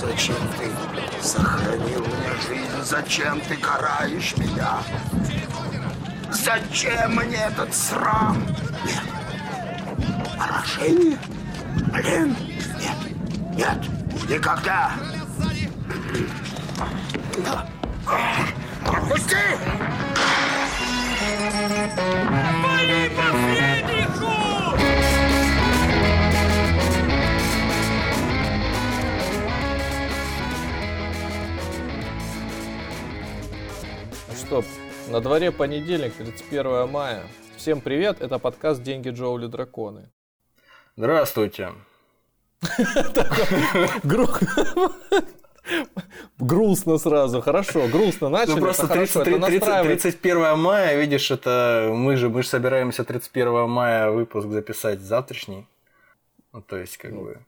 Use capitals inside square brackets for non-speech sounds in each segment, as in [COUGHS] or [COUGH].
Зачем ты сохранил мне жизнь? Зачем ты караешь меня? Зачем мне этот срам? Нет. Поражение? Блин, нет, нет, никогда. Пропусти! Вали Ну что, на дворе понедельник, 31 мая. Всем привет, это подкаст «Деньги Джоули Драконы». Здравствуйте. Гру- Грустно сразу, хорошо, грустно начали, Ну просто это хорошо, 30 это 30 настраивает. 31 мая, видишь, это мы же, мы же собираемся 31 мая выпуск записать завтрашний. Ну, то есть, как бы,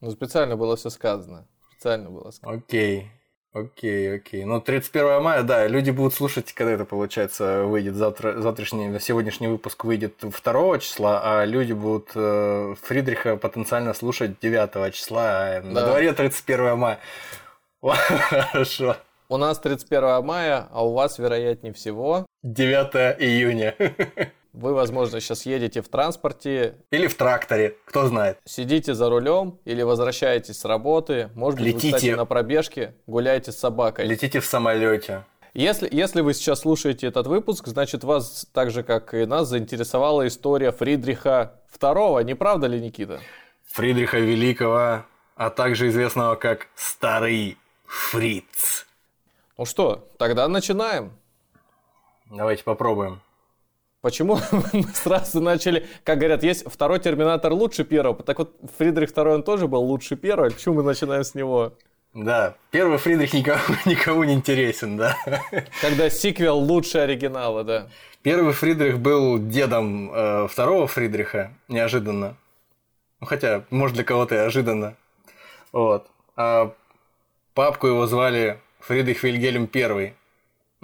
Ну, специально было все сказано, специально было сказано. окей, окей, окей. Ну, 31 мая, да, люди будут слушать, когда это, получается, выйдет завтра, завтрашний, сегодняшний выпуск выйдет 2 числа, а люди будут э, Фридриха потенциально слушать 9 числа, а на Да. дворе 31 мая. [LAUGHS] Хорошо. У нас 31 мая, а у вас, вероятнее всего, 9 июня. [LAUGHS] вы, возможно, сейчас едете в транспорте, Или в тракторе, кто знает. сидите за рулем или возвращаетесь с работы, может быть, вы, Летите. кстати, на пробежке гуляете с собакой. Летите в самолете. Если, если вы сейчас слушаете этот выпуск, значит вас, так же как и нас, заинтересовала история Фридриха II, не правда ли, Никита? Фридриха Великого, а также известного как Старый Фриц. Ну что, тогда начинаем. Давайте попробуем. Почему [LAUGHS] мы сразу начали, как говорят, есть второй Терминатор лучше первого, так вот Фридрих II он тоже был лучше первого, почему мы начинаем с него? Да, первый Фридрих никому, [LAUGHS] никому не интересен, да. Когда сиквел лучше оригинала, да. Первый Фридрих был дедом э, второго Фридриха, неожиданно. Ну, хотя, может, для кого-то и ожиданно. Вот. А папку его звали Фридрих Вильгельм I.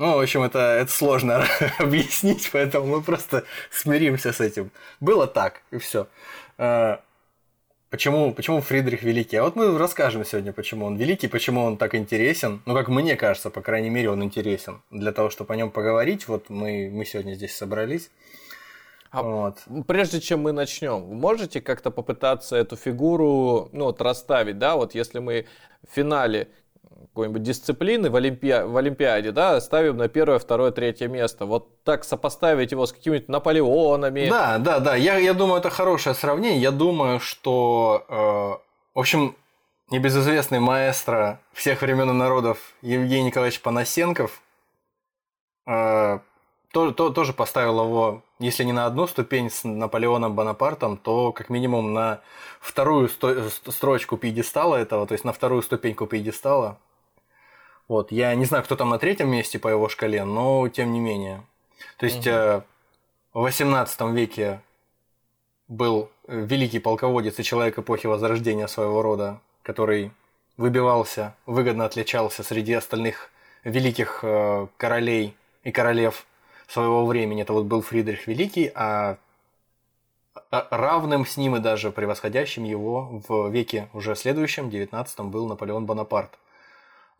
Ну, в общем, это, это сложно [LAUGHS] объяснить, поэтому мы просто смиримся с этим. Было так, и все. Почему, почему Фридрих Великий? А вот мы расскажем сегодня, почему он великий, почему он так интересен. Ну, как мне кажется, по крайней мере, он интересен. Для того, чтобы о нем поговорить, вот мы, мы сегодня здесь собрались. А Вот. Прежде чем мы начнем, можете как-то попытаться эту фигуру, ну, вот расставить, да, вот если мы в финале какой-нибудь дисциплины в, Олимпиа- в Олимпиаде, да, ставим на первое, второе, третье место, вот так сопоставить его с какими-нибудь Наполеонами, Да, да, да. Я, я думаю, это хорошее сравнение. Я думаю, что, э, в общем, небезызвестный маэстро всех времен и народов Евгений Николаевич Панасенков э, то- то- тоже поставил его, если не на одну ступень с Наполеоном Бонапартом, то как минимум на вторую сто- ст- строчку пьедестала этого, то есть на вторую ступеньку пьедестала. Вот, я не знаю, кто там на третьем месте по его шкале, но тем не менее. То есть э, в XVIII веке был э, великий полководец и человек эпохи Возрождения своего рода, который выбивался, выгодно отличался среди остальных великих э, королей и королев своего времени. Это вот был Фридрих Великий, а а равным с ним и даже превосходящим его в веке уже следующем, 19 был Наполеон Бонапарт.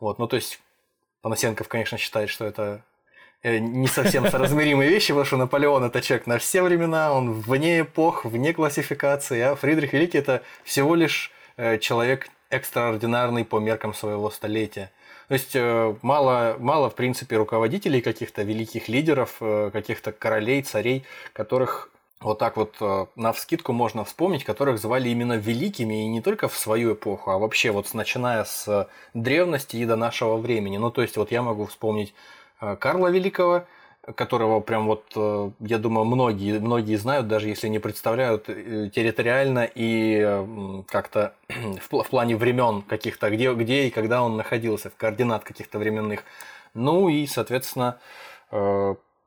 Вот, ну то есть Панасенков, конечно, считает, что это э, не совсем соразмеримые вещи, потому что Наполеон это человек на все времена, он вне эпох, вне классификации, а Фридрих Великий это всего лишь э, человек экстраординарный по меркам своего столетия. То есть э, мало, мало, в принципе, руководителей каких-то великих лидеров, каких-то королей, царей, которых вот так вот э, на вскидку можно вспомнить, которых звали именно великими, и не только в свою эпоху, а вообще вот начиная с э, древности и до нашего времени. Ну, то есть вот я могу вспомнить э, Карла Великого, которого прям вот, я думаю, многие, многие знают, даже если не представляют территориально и как-то [CLEARS THROAT] в, пл- в плане времен каких-то, где, где и когда он находился, в координат каких-то временных. Ну и, соответственно,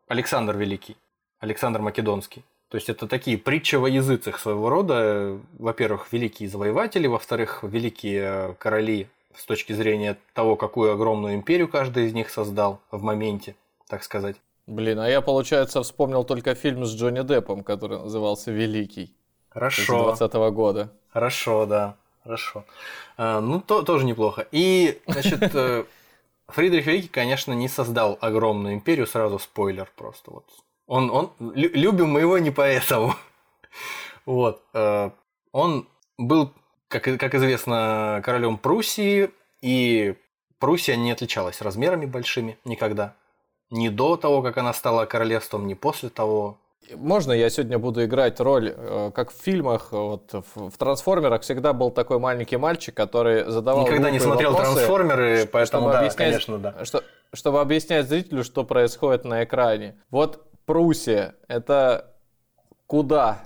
Александр Великий, Александр Македонский. То есть это такие притчи во языцах своего рода. Во-первых, великие завоеватели, во-вторых, великие э, короли с точки зрения того, какую огромную империю каждый из них создал в моменте, так сказать. Блин, а я, получается, вспомнил только фильм с Джонни Деппом, который назывался «Великий» Хорошо, 2020 года. хорошо, да. Хорошо. А, ну, то, тоже неплохо. И, значит, э, Фридрих Великий, конечно, не создал огромную империю, сразу спойлер просто. Вот. Он, он, любим мы его не поэтому. Вот. Э, он был, как, как известно, королем Пруссии, и Пруссия не отличалась размерами большими никогда. Ни до того, как она стала королевством, ни после того. Можно я сегодня буду играть роль, э, как в фильмах, вот в, в «Трансформерах» всегда был такой маленький мальчик, который задавал Никогда не смотрел вопросы, «Трансформеры», поэтому да, объяснять, конечно, да. Что, чтобы объяснять зрителю, что происходит на экране. Вот Пруссия – это куда?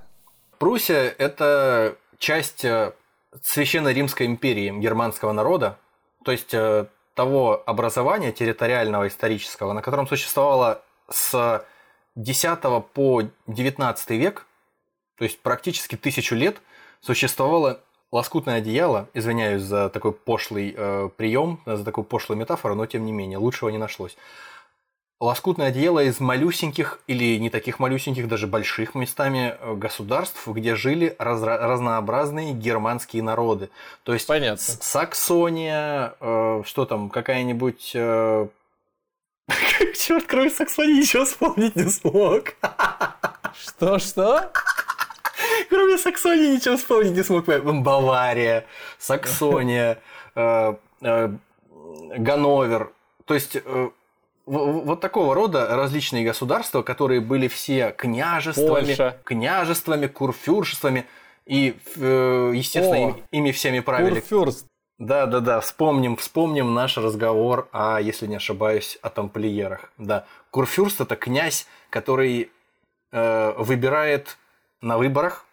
Пруссия – это часть э, Священной Римской империи германского народа, то есть э, того образования территориального исторического, на котором существовало с 10 по 19 век, то есть практически тысячу лет, существовало лоскутное одеяло, извиняюсь за такой пошлый э, прием, за такую пошлую метафору, но тем не менее, лучшего не нашлось лоскутное одеяло из малюсеньких или не таких малюсеньких, даже больших местами э, государств, где жили раз разнообразные германские народы. То есть Понятно. Саксония, э, что там, какая-нибудь... Э... [LAUGHS] Черт, кроме Саксонии ничего вспомнить не смог. Что-что? Кроме Саксонии ничего вспомнить не смог. Бавария, Саксония, э, э, Ганновер. То есть э, вот такого рода различные государства, которые были все княжествами, Польша. княжествами, курфюршествами, и, э, естественно, О, ими всеми правили. Курфюрст. Да, да, да. Вспомним, вспомним наш разговор о, если не ошибаюсь, о тамплиерах. Да, Курфюрст это князь, который э, выбирает на выборах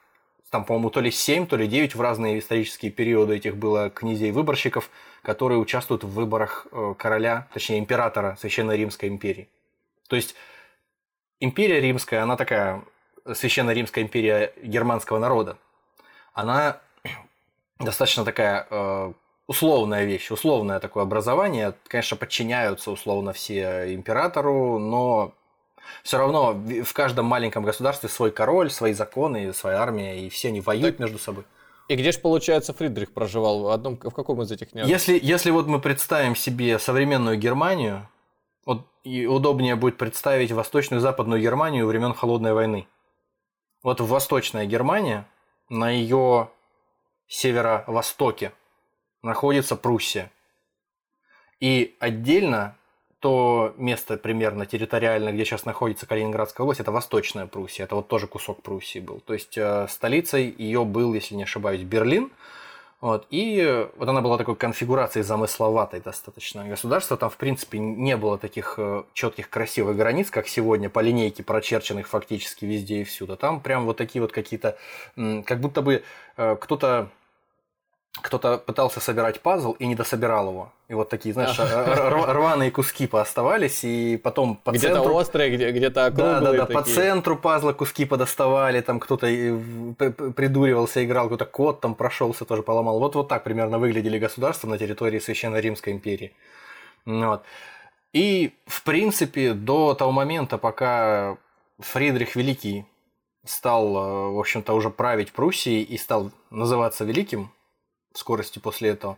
там, по-моему, то ли 7, то ли 9 в разные исторические периоды этих было князей-выборщиков, которые участвуют в выборах э, короля, точнее императора Священной Римской империи. То есть империя римская, она такая, Священная Римская империя германского народа, она [CLEARS THROAT] достаточно такая э, условная вещь, условное такое образование. Конечно, подчиняются условно все императору, но все равно в каждом маленьком государстве свой король, свои законы, своя армия, и все они воюют так. между собой. И где же, получается, Фридрих проживал? В, одном, в каком из этих княжеств? Если, если вот мы представим себе современную Германию, вот и удобнее будет представить Восточную и Западную Германию времен Холодной войны. Вот в Восточная Германия, на ее северо-востоке находится Пруссия. И отдельно то место примерно территориально, где сейчас находится Калининградская область, это Восточная Пруссия, это вот тоже кусок Пруссии был. То есть э, столицей ее был, если не ошибаюсь, Берлин. Вот, и вот она была такой конфигурацией замысловатой достаточно. Государства там, в принципе, не было таких э, четких красивых границ, как сегодня, по линейке прочерченных фактически везде и всюду. Там прям вот такие вот какие-то, как будто бы э, кто-то кто-то пытался собирать пазл и не дособирал его. И вот такие, знаешь, рваные куски пооставались, и потом по где-то центру... острые, где- где-то округлые. Да, да, да, такие. по центру пазла куски подоставали, там кто-то придуривался, играл, какой-то кот там прошелся, тоже поломал. Вот, вот так примерно выглядели государства на территории Священной Римской империи. Вот. И, в принципе, до того момента, пока Фридрих Великий стал, э, в общем-то, уже править Пруссией и стал называться Великим, скорости после этого.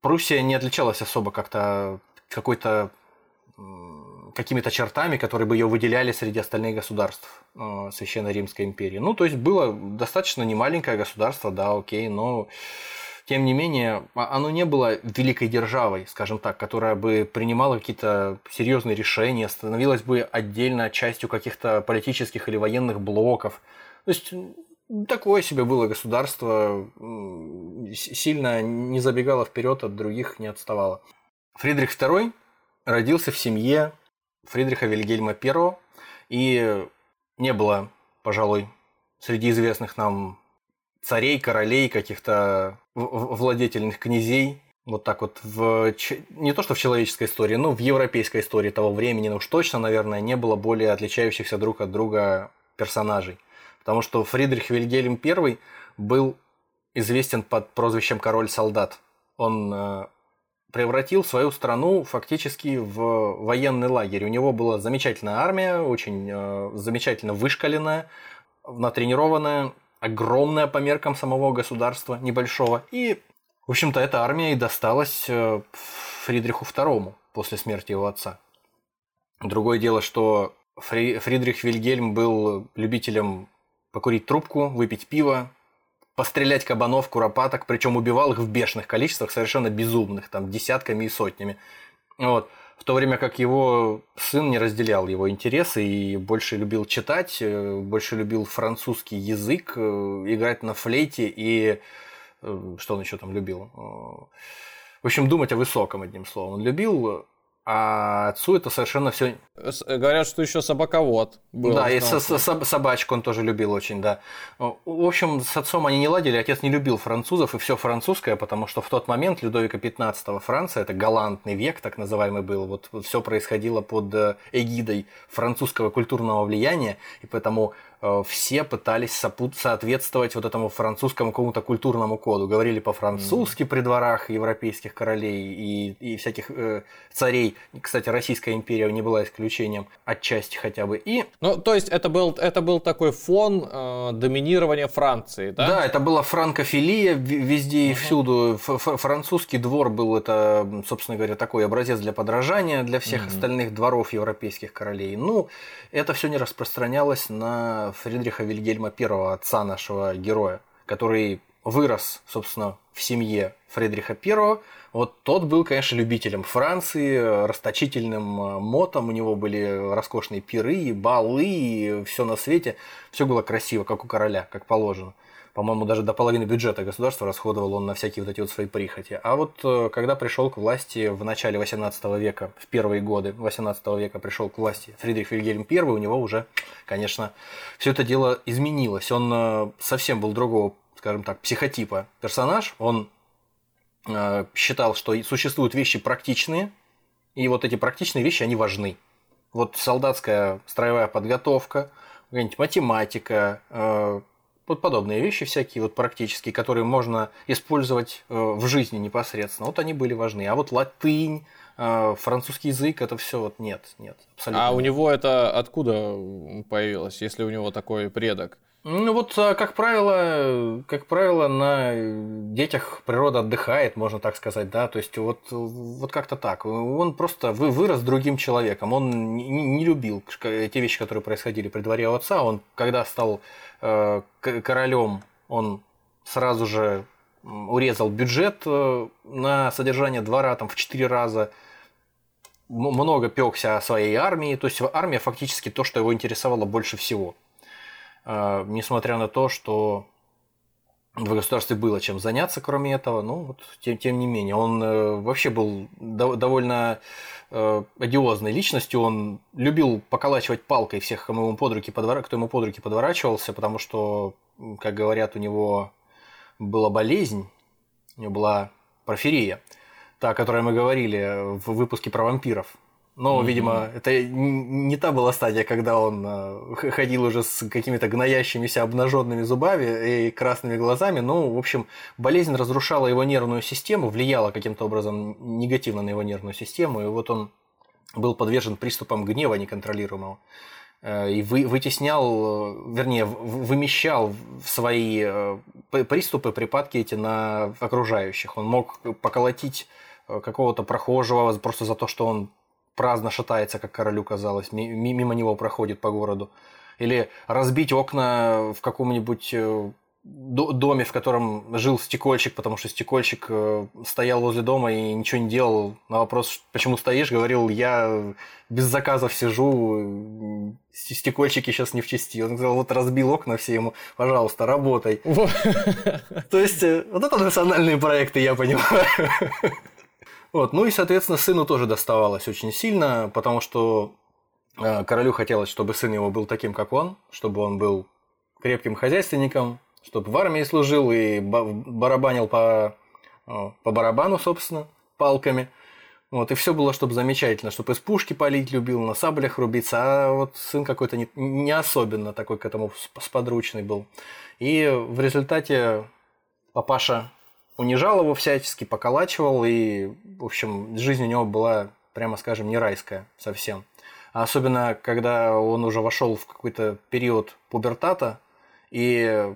Пруссия не отличалась особо как-то какой-то какими-то чертами, которые бы ее выделяли среди остальных государств э, Священной Римской империи. Ну, то есть было достаточно немаленькое государство, да, окей, но тем не менее а, оно не было великой державой, скажем так, которая бы принимала какие-то серьезные решения, становилась бы отдельно частью каких-то политических или военных блоков. То есть Такое себе было государство, сильно не забегало вперед от других, не отставало. Фридрих II родился в семье Фридриха Вильгельма I, и не было, пожалуй, среди известных нам царей, королей, каких-то владетельных князей, вот так вот в не то что в человеческой истории, но в европейской истории того времени, ну уж точно, наверное, не было более отличающихся друг от друга персонажей. Потому что Фридрих Вильгельм I был известен под прозвищем «Король-солдат». Он э, превратил свою страну фактически в военный лагерь. У него была замечательная армия, очень э, замечательно вышкаленная, натренированная, огромная по меркам самого государства, небольшого. И, в общем-то, эта армия и досталась э, Фридриху II после смерти его отца. Другое дело, что Фри Фридрих Вильгельм был любителем покурить трубку, выпить пиво, пострелять кабанов, куропаток, причем убивал их в бешеных количествах, совершенно безумных, там десятками и сотнями. Вот. В то время как его сын не разделял его интересы и больше любил читать, э, больше любил французский язык, э, играть на флейте и э, что он еще там любил? В общем, думать о высоком, одним словом. Он любил а отцу это совершенно все... Говорят, что еще собаковод был. Да, и со со собачку он тоже любил очень, да. В общем, с отцом они не ладили, отец не любил французов, и все французское, потому что в тот момент Людовика XV Франция, это галантный век, так называемый был, вот, вот все происходило под э, эгидой французского культурного влияния, и поэтому Э, все пытались соответствовать вот этому французскому какому-то культурному коду. Говорили по-французски mm. при дворах европейских королей и, и всяких э, царей. Кстати, Российская империя не была исключением, отчасти хотя бы. И... Ну, то есть это был, это был такой фон э, доминирования Франции, да? Да, это была франкофилия везде и uh-huh. всюду. Ф- французский двор был это, собственно говоря, такой образец для подражания для всех uh-huh. остальных дворов европейских королей. Ну, это все не распространялось на Фридриха Вильгельма I, отца нашего героя, который вырос, собственно, в семье Фридриха I. Вот тот был, конечно, любителем Франции, расточительным э, мотом, у него были роскошные пиры, балы, все на свете. Все было красиво, как у короля, как положено. По-моему, даже до половины бюджета государства расходовал он на всякие вот эти вот свои прихоти. А вот э, когда пришел к власти в начале 18 века, в первые годы 18 века пришел к власти Фридрих Вильгельм I, у него уже, конечно, все это дело изменилось. Он э, совсем был другого, скажем так, психотипа персонаж. Он э, считал, что существуют вещи практичные, и вот эти практичные вещи, они важны. Вот солдатская строевая подготовка, какая-нибудь математика, вот подобные вещи всякие, вот практические, которые можно использовать э, в жизни непосредственно, вот они были важны. А вот латынь, э, французский язык, это все вот нет, нет, абсолютно. А у него это откуда появилось, если у него такой предок? Ну вот, э, как правило, как правило, на детях природа отдыхает, можно так сказать, да, то есть вот, вот как-то так. Он просто вырос другим человеком, он не, любил те вещи, которые происходили при дворе отца, он когда стал э, королем, он сразу же урезал бюджет э, на содержание двора там в четыре раза, много пекся о своей армии, то есть армия фактически то, что его интересовало больше всего – а, несмотря на то, что в государстве было чем заняться, кроме этого, ну вот тем, тем не менее, он э, вообще был довольно э, одиозной личностью, он любил поколачивать палкой всех, кому ему под руки подвора... кто ему под руки подворачивался, потому что, как говорят, у него была болезнь, у него была проферия, та, о которой мы говорили в выпуске про вампиров. Но, mm-hmm. видимо, это не та была стадия, когда он э, ходил уже с какими-то гноящимися обнаженными зубами и красными глазами. Ну, в общем, болезнь разрушала его нервную систему, влияла каким-то образом негативно на его нервную систему, и вот он был подвержен приступам гнева неконтролируемого э, и вы, вытеснял, э, вернее, вымещал свои приступы, припадки эти на окружающих. Он мог поколотить какого-то прохожего просто за то, что он праздно шатается, как королю казалось, мимо него проходит по городу. Или разбить окна в каком-нибудь э, доме, в котором жил стекольщик, потому что стекольщик э, стоял возле дома и ничего не делал. На вопрос, почему стоишь, говорил, я без заказов сижу, стекольщики сейчас не в чести. Он сказал, вот разбил окна все ему, пожалуйста, работай. То есть, э, вот это национальные проекты, я понимаю. Вот. Ну и, соответственно, сыну тоже доставалось очень сильно, потому что э, королю хотелось, чтобы сын его был таким, как он, чтобы он был крепким хозяйственником, чтобы в армии служил и барабанил по, э, по барабану, собственно, палками. Вот, и все было, чтобы замечательно, чтобы из пушки палить любил, на саблях рубиться, а вот сын какой-то не, не особенно такой к этому сподручный был. И в результате папаша унижал его всячески, поколачивал, и, в общем, жизнь у него была, прямо скажем, не райская совсем. А особенно, когда он уже вошел в какой-то период пубертата, и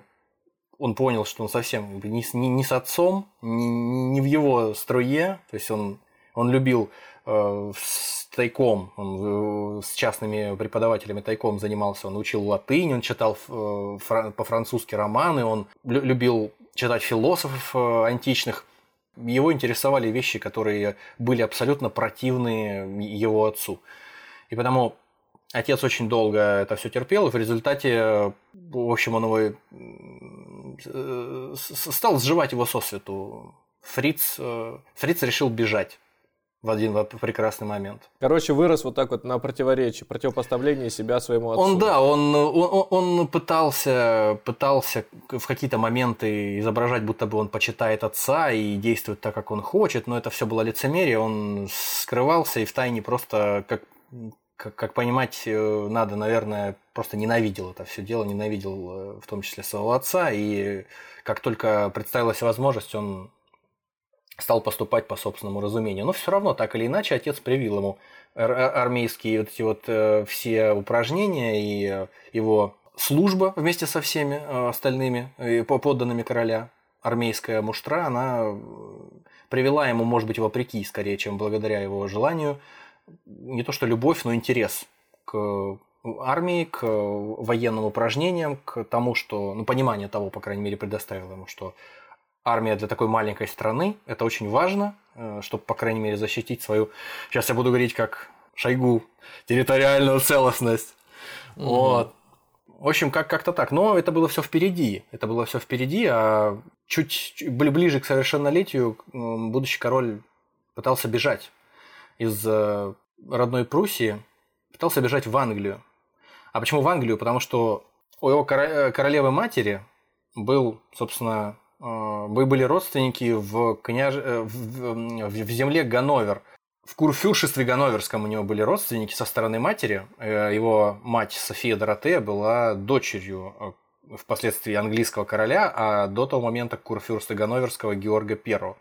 он понял, что он совсем не, не, не с отцом, не, не в его струе, то есть он, он любил э, с тайком, он э, с частными преподавателями тайком занимался, он учил латынь, он читал э, фра- по-французски романы, он лю- любил читать философов э, античных. Его интересовали вещи, которые были абсолютно противны его отцу. И потому отец очень долго это все терпел, и в результате, в общем, он его э, стал сживать его сосвету. Фриц, э, Фриц решил бежать в один прекрасный момент. Короче, вырос вот так вот на противоречии, противопоставлении себя своему отцу. Он, да, он, он, он пытался, пытался в какие-то моменты изображать, будто бы он почитает отца и действует так, как он хочет, но это все было лицемерие, он скрывался и втайне просто, как, как, как понимать э, надо, наверное, просто ненавидел это все дело, ненавидел э, в том числе своего отца, и как только представилась возможность, он стал поступать по собственному разумению. Но все равно, так или иначе, отец привил ему ар- ар- армейские вот эти вот э, все упражнения и э, его служба вместе со всеми э, остальными э, по- подданными короля, армейская муштра, она привела ему, может быть, вопреки, скорее, чем благодаря его желанию, не то что любовь, но интерес к армии, к военным упражнениям, к тому, что, ну, понимание того, по крайней мере, предоставило ему, что армия для такой маленькой страны, это очень важно, чтобы, по крайней мере, защитить свою, сейчас я буду говорить как Шойгу, территориальную целостность. Вот. В общем, как- как-то так. Но это было все впереди. Это было все впереди, а чуть чуть бли- ближе к совершеннолетию м, будущий король пытался бежать из э, родной Пруссии, пытался бежать в Англию. А почему в Англию? Потому что у его э, королевы матери был, собственно, э, вы были родственники в, княж... э, в, в- в земле Ганновер. В курфюршестве Ганноверском у него были родственники со стороны матери. Э, Его мать София Доротея была дочерью э, впоследствии английского короля, а до того момента курфюрста Ганноверского Георга I.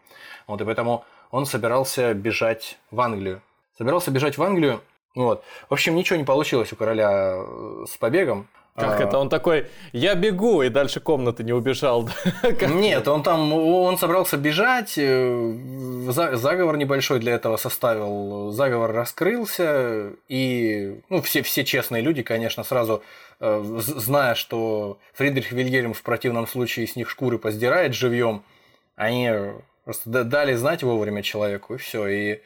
Вот, и поэтому он собирался бежать в Англию. Собирался бежать в Англию. Вот. В общем, ничего не получилось у короля э, с побегом. Как А, это? Он такой, я бегу, и дальше комнаты не убежал. [LAUGHS] Нет, он там, он собрался бежать, э, за- заговор небольшой для этого составил, заговор раскрылся, и ну, все, все честные люди, конечно, сразу, э, зная, что Фридрих Вильгельм в противном случае с них шкуры поздирает живьем, они просто дали знать вовремя человеку, и все, и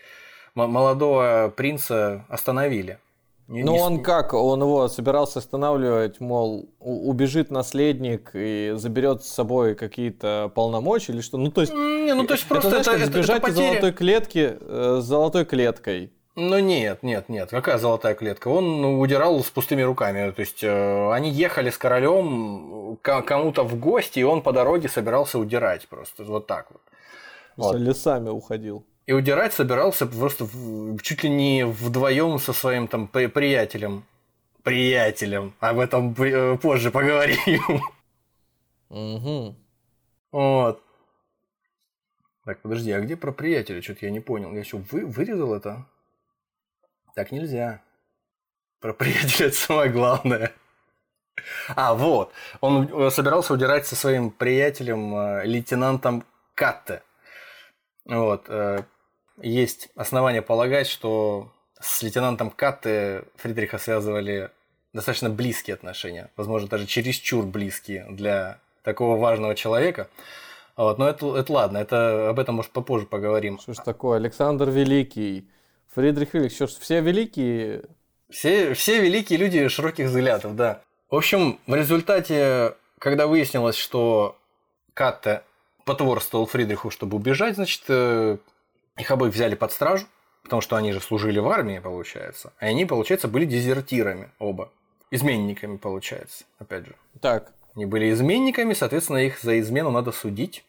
молодого принца остановили. Не- Ну не он как? Он его собирался останавливать, мол, убежит наследник и заберет с собой какие-то полномочия или что? Ну то есть, Не, ну то есть это, просто знаешь, это, как это- это сбежать из золотой клетки э, с золотой клеткой. Ну нет, нет, нет. Какая золотая клетка? Он ну, удирал с пустыми руками. То есть э, они ехали с королем к- кому-то в гости, и он по дороге собирался удирать просто. Вот так вот. Вот. Лесами уходил. И удирать собирался просто в- чуть ли не вдвоем со своим там при- приятелем. Приятелем. Об этом э, позже поговорим. Мгм. Вот. Так, подожди, а где про приятеля? Что-то я не понял. Я что, вы, вырезал это? Так нельзя. Про приятеля [LAUGHS] это самое главное. А, вот. Он э, собирался удирать со своим приятелем, э, лейтенантом Катте. Вот. Есть основания полагать, что с лейтенантом Катте Фридриха связывали достаточно близкие отношения. Возможно, даже чересчур близкие для такого важного человека. Вот, но это, это ладно, это об этом, может, попозже поговорим. Что ж такое? Александр Великий, Фридрих Великий, что ж, все великие Все, все великие люди широких взглядов, да. В общем, в результате, когда выяснилось, что Катте потворствовал Фридриху, чтобы убежать, значит, э, их обоих взяли под стражу, потому что они же служили в армии, получается. И они, получается, были дезертирами оба. Изменниками, получается, опять же. Так, Они были изменниками, соответственно, их за измену надо судить.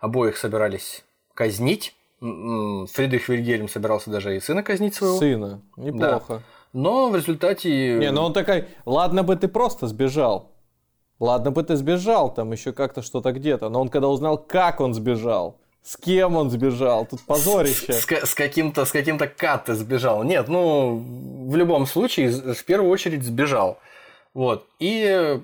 Обоих собирались казнить. Фридрих Вильгельм собирался даже и сына казнить своего. сына, неплохо. Но в результате... Не, ну он такой, ладно бы ты просто сбежал. Ладно бы ты сбежал, там еще как-то что-то где-то. Но он когда узнал, как он сбежал, с кем он сбежал, тут позорище. С, с- с каким-то с каким-то Катте сбежал. Нет, ну, в любом случае, в первую очередь сбежал. Вот. И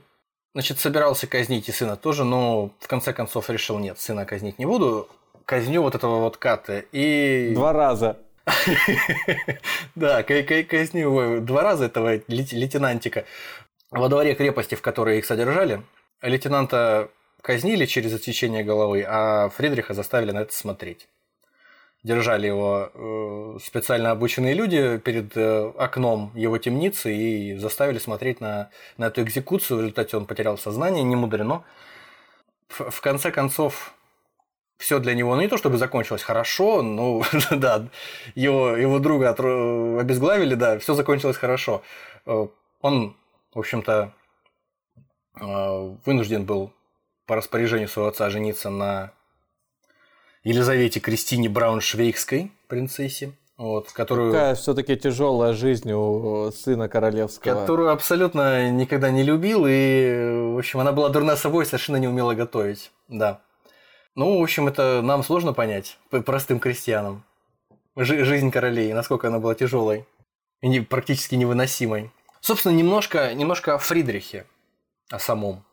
Значит, собирался казнить и сына тоже, но в конце концов решил, нет, сына казнить не буду, казню вот этого вот Каты. И... Два раза. [LAUGHS] Да, казню два раза этого лейтенантика. Во дворе крепости, в которой их содержали, лейтенанта казнили через отсечение головы, а Фридриха заставили на это смотреть. Держали его э, специально обученные люди перед э, окном его темницы и заставили смотреть на, на эту экзекуцию. В результате он потерял сознание, не мудрено. В, в конце концов, все для него, ну не то чтобы закончилось хорошо, ну [LAUGHS] да, его, его друга обезглавили, да, все закончилось хорошо. Э, он, в общем-то, вынужден был по распоряжению своего отца жениться на Елизавете Кристине Брауншвейгской, принцессе. Вот, которую... Какая все-таки тяжелая жизнь у сына королевского. Которую абсолютно никогда не любил, и, в общем, она была дурна собой, совершенно не умела готовить. Да. Ну, в общем, это нам сложно понять, простым крестьянам. Жи- жизнь королей, насколько она была тяжелой и не, практически невыносимой. Собственно, немножко, немножко о Фридрихе, о самом.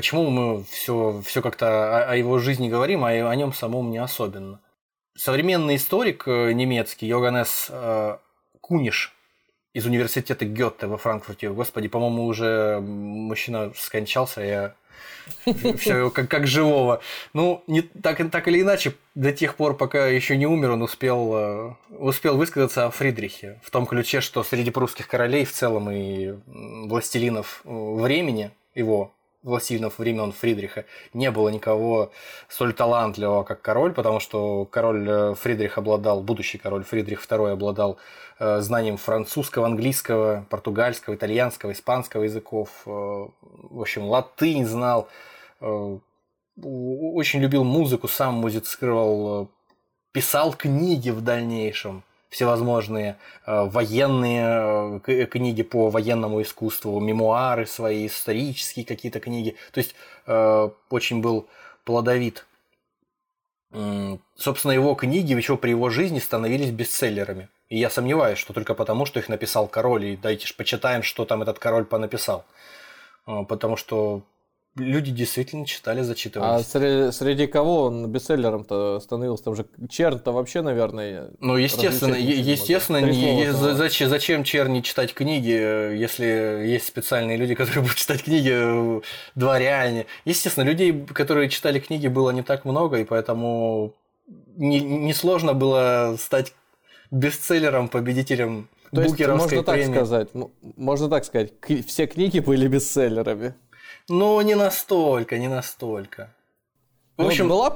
Почему мы все, все как-то о, о его жизни говорим, а о нем самом не особенно? Современный историк э, немецкий Йоганнес э, Куниш из университета Гетте во Франкфурте, господи, по-моему, уже мужчина скончался, я [LAUGHS] все как, как живого. Ну, не, так, так или иначе, до тех пор, пока еще не умер, он успел, э, успел высказаться о Фридрихе в том ключе, что среди прусских королей в целом и властелинов э, времени его властелинов времен Фридриха не было никого столь талантливого, как король, потому что король э, Фридрих обладал, будущий король Фридрих II обладал э, знанием французского, английского, португальского, итальянского, испанского языков, э, в общем, латынь знал, очень любил музыку, сам музицировал, писал книги в дальнейшем – всевозможные э, военные э, книги по военному искусству, мемуары свои, исторические какие-то книги. То есть э, очень был плодовит. Собственно, его книги еще при его жизни становились бестселлерами. И я сомневаюсь, что только потому, что их написал король, и дайте ж почитаем, что там этот король понаписал. Потому что люди действительно читали, зачитывались. А среди, среди кого он бестселлером-то становился? Там же Черн-то вообще, наверное... Ну, естественно, естественно, не, не, зачем, зачем Черни читать книги, если есть специальные люди, которые [LAUGHS] будут читать книги, э, дворяне. Естественно, людей, которые читали книги, было не так много, и поэтому несложно не, не было стать бестселлером, победителем то есть, можно так сказать, можно так сказать, все книги были бестселлерами. Ну, не настолько, не настолько. В ну, общем, была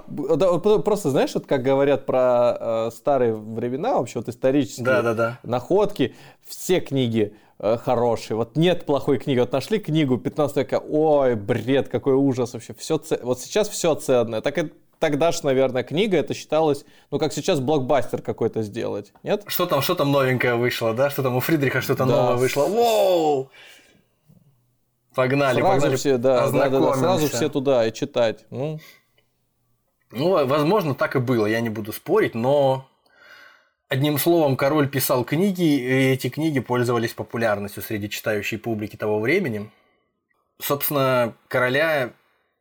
просто знаешь, вот как говорят про э, старые времена, вообще вот исторические да, да, да. находки, все книги э, хорошие. Вот нет плохой книги. Вот нашли книгу 15 века, ой, бред, какой ужас вообще. Все ц... Вот сейчас все ценное. Так и тогда ж, наверное, книга это считалось, ну как сейчас блокбастер какой-то сделать, нет? Что там, что там новенькое вышло, да? Что там у Фридриха что-то да. новое вышло? Воу! Погнали, сразу погнали. Все, да, да, да, да, сразу все туда и читать. Ну. ну, возможно, так и было, я не буду спорить, но одним словом, король писал книги, и эти книги пользовались популярностью среди читающей публики того времени. Собственно, короля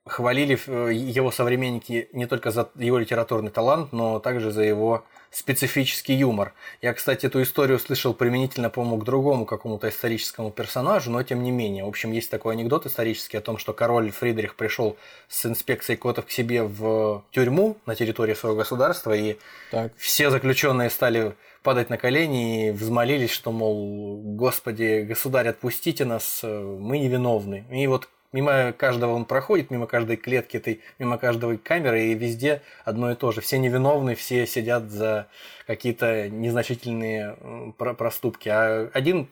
хвалили э, его современники не только за его литературный талант, но также за его специфический юмор. Я, кстати, эту историю слышал применительно, по-моему, к другому какому-то историческому персонажу, но тем не менее. В общем, есть такой анекдот исторический о том, что король Фридрих пришел с инспекцией котов к себе в тюрьму на территории своего государства, и так. все заключенные стали падать на колени и взмолились, что, мол, господи, государь, отпустите нас, мы невиновны. И вот мимо каждого он проходит, мимо каждой клетки этой, мимо каждой камеры, и везде одно и то же. Все невиновны, все сидят за какие-то незначительные проступки. А один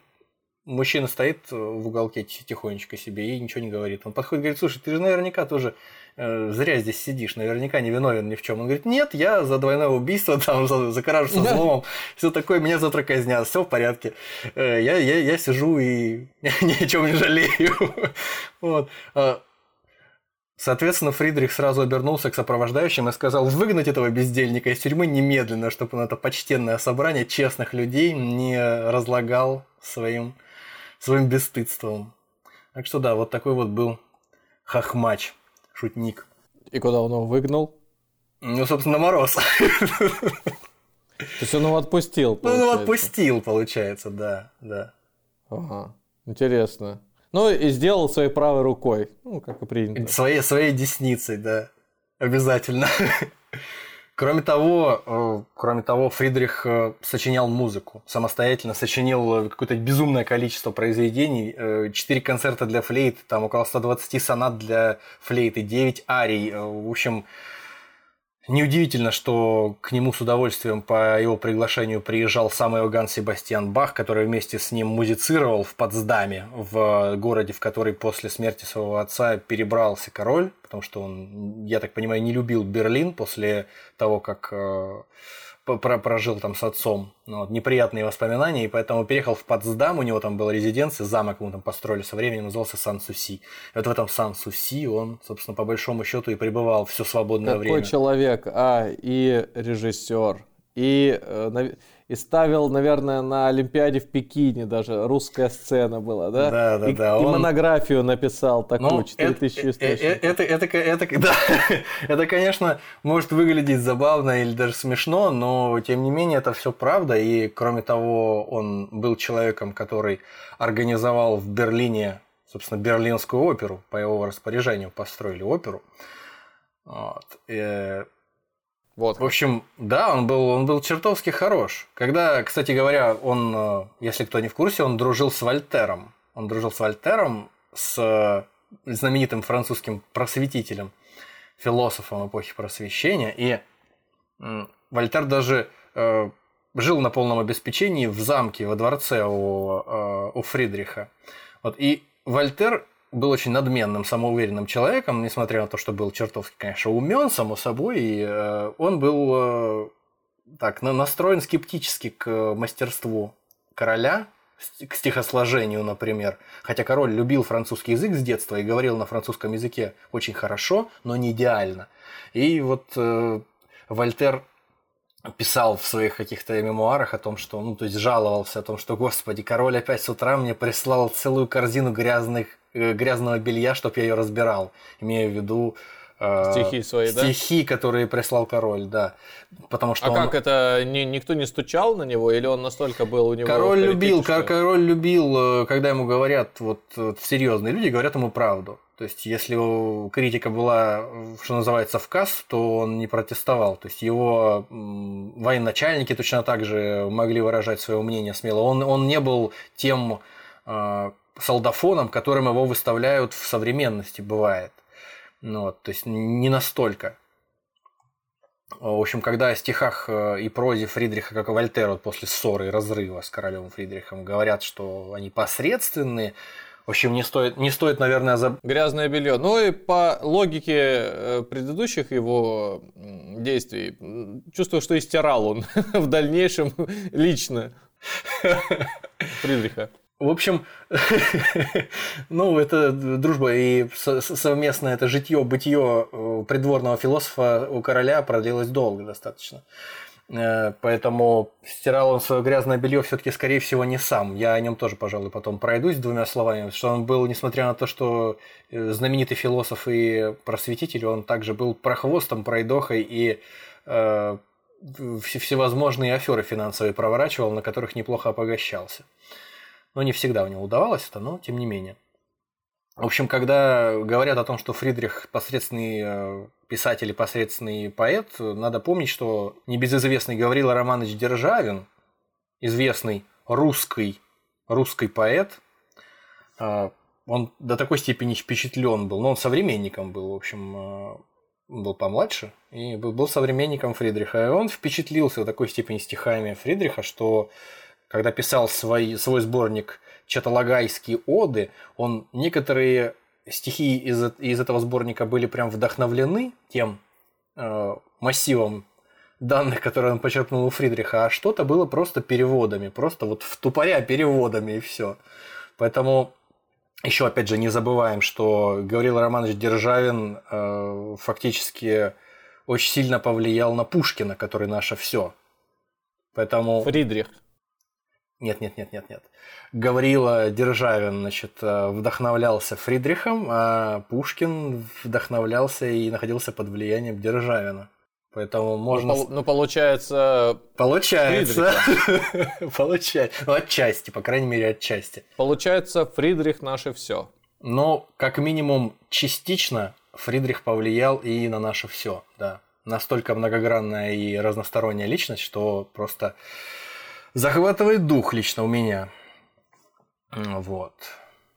мужчина стоит в уголке тихонечко себе и ничего не говорит. Он подходит и говорит, слушай, ты же наверняка тоже зря здесь сидишь, наверняка не виновен ни в чем. Он говорит, нет, я за двойное убийство, [LAUGHS] там, за, за кражу со взломом, все такое, меня завтра казнят, все в порядке. Э, я, я, я сижу и [LAUGHS] ни о чем не жалею. вот. А, соответственно, Фридрих сразу обернулся к сопровождающим и сказал выгнать этого бездельника из тюрьмы немедленно, чтобы он это почтенное собрание честных людей не разлагал своим, своим бесстыдством. Так что да, вот такой вот был хохмач, шутник. И куда он его выгнал? Ну, собственно, мороз. То есть он его отпустил, Ну, он получается. отпустил, получается, да, да. Ага, интересно. Ну и сделал своей правой рукой, ну, как и принято. Своей, своей десницей, да. Обязательно. Кроме того, э, кроме того, Фридрих э, сочинял музыку, самостоятельно сочинил э, какое-то безумное количество произведений, э, 4 концерта для флейт, там около 120 сонат для флейты, 9 арий. В общем, неудивительно, что к нему с удовольствием по его приглашению приезжал сам Иоганн Себастьян Бах, который вместе с ним музицировал в Потсдаме, в городе, в который после смерти своего отца перебрался король, потому что он, я так понимаю, не любил Берлин после того, как э, прожил там с отцом. Ну, вот, неприятные воспоминания, и поэтому переехал в Потсдам, у него там была резиденция, замок ему там построили со временем, назывался Сан-Суси. И вот в этом Сан-Суси он, собственно, по большому счету и пребывал все свободное Какой время. человек, а, и режиссер, и, э, и ставил, наверное, на Олимпиаде в Пекине даже русская сцена была, да? Да, да, и, да, и он- монографию написал такую, Ну, 4000 это, э, источников. э, это, это, это, это, [LAUGHS] да, это, конечно, может выглядеть забавно или даже смешно, но тем не менее это все правда. И кроме того, он был человеком, который организовал в Берлине, собственно, Берлинскую оперу по его распоряжению построили оперу. Вот. Вот. в общем, да, он был, он был чертовски хорош. Когда, кстати говоря, он, э, если кто не в курсе, он дружил с Вольтером. Он дружил с Вольтером, с э, знаменитым французским просветителем, философом эпохи просвещения. И Вольтер даже э, жил на полном обеспечении в замке, во дворце у, э, у Фридриха. Вот, и Вольтер был очень надменным, самоуверенным человеком, несмотря на то, что был чертовски, конечно, умен, само собой, и э, он был э, так на- настроен скептически к мастерству короля, к стихосложению, например. Хотя король любил французский язык с детства и говорил на французском языке очень хорошо, но не идеально. И вот э, Вольтер писал в своих каких-то мемуарах о том, что, ну, то есть жаловался о том, что, господи, король опять с утра мне прислал целую корзину грязных, э, грязного белья, чтобы я ее разбирал, имея в виду э, Стихи свои, да? стихи, которые прислал король, да, потому что А он- как это, ни- никто не стучал на него, или он настолько был у него Король любил, что- ко- король любил, э, когда ему говорят, вот серьезные люди говорят ему правду. То есть, если критика была, э, что называется, в касс, то он не протестовал. То есть, его военачальники точно так же могли выражать свое мнение смело. Он, он не был тем э, солдафоном, которым его выставляют в современности, бывает. Ну, вот, то есть, не настолько. В общем, когда о стихах э, и прозе Фридриха, как и Вольтер, вот после ссоры и разрыва с королем Фридрихом, говорят, что они посредственные, в общем, не стоит, не стоит наверное, за... Грязное белье. Ну и по логике э, предыдущих его действий, чувствую, что и стирал он [LAUGHS] в дальнейшем [LAUGHS] лично [LAUGHS] Фридриха. В общем, ну, это дружба и со- со- совместное это житье-бытие э, придворного философа у короля продлилось долго достаточно. Э, Поэтому стирал он свое грязное белье все-таки, скорее всего, не сам. Я о нем тоже, пожалуй, потом пройдусь двумя словами, что он был, несмотря на то, что э, знаменитый философ и просветитель, он также был прохвостом, пройдохой и э, все- всевозможные аферы финансовые проворачивал, на которых неплохо обогащался. Но не всегда у него удавалось это, но тем не менее. В общем, когда говорят о том, что Фридрих посредственный э, писатель и посредственный поэт, надо помнить, что небезызвестный Гаврила Романович Державин, известный русский, русский поэт, э, он до такой степени впечатлен был, но он современником был, в общем, э, был помладше, и был современником Фридриха. И он впечатлился до такой степени стихами Фридриха, что когда писал свой, свой сборник Чаталагайские оды, он некоторые стихи из, из этого сборника были прям вдохновлены тем э, массивом данных, которые он почерпнул у Фридриха, а что-то было просто переводами, просто вот в тупоря переводами и все. Поэтому еще опять же не забываем, что Гаврил Романович Державин э, фактически очень сильно повлиял на Пушкина, который наше все. Поэтому Фридрих. Нет, нет, нет, нет, нет. Гаврила Державин, значит, э, вдохновлялся Фридрихом, а Пушкин вдохновлялся и находился под влиянием Державина. Поэтому можно... Ну, пол- ну, получается, Получается. [LAUGHS] Получается. Ну, отчасти, по крайней мере, отчасти. получается, Фридрих наше все. Но, как минимум, частично Фридрих повлиял и на наше все, да. Настолько многогранная и разносторонняя личность, что просто захватывает дух лично у меня. Вот.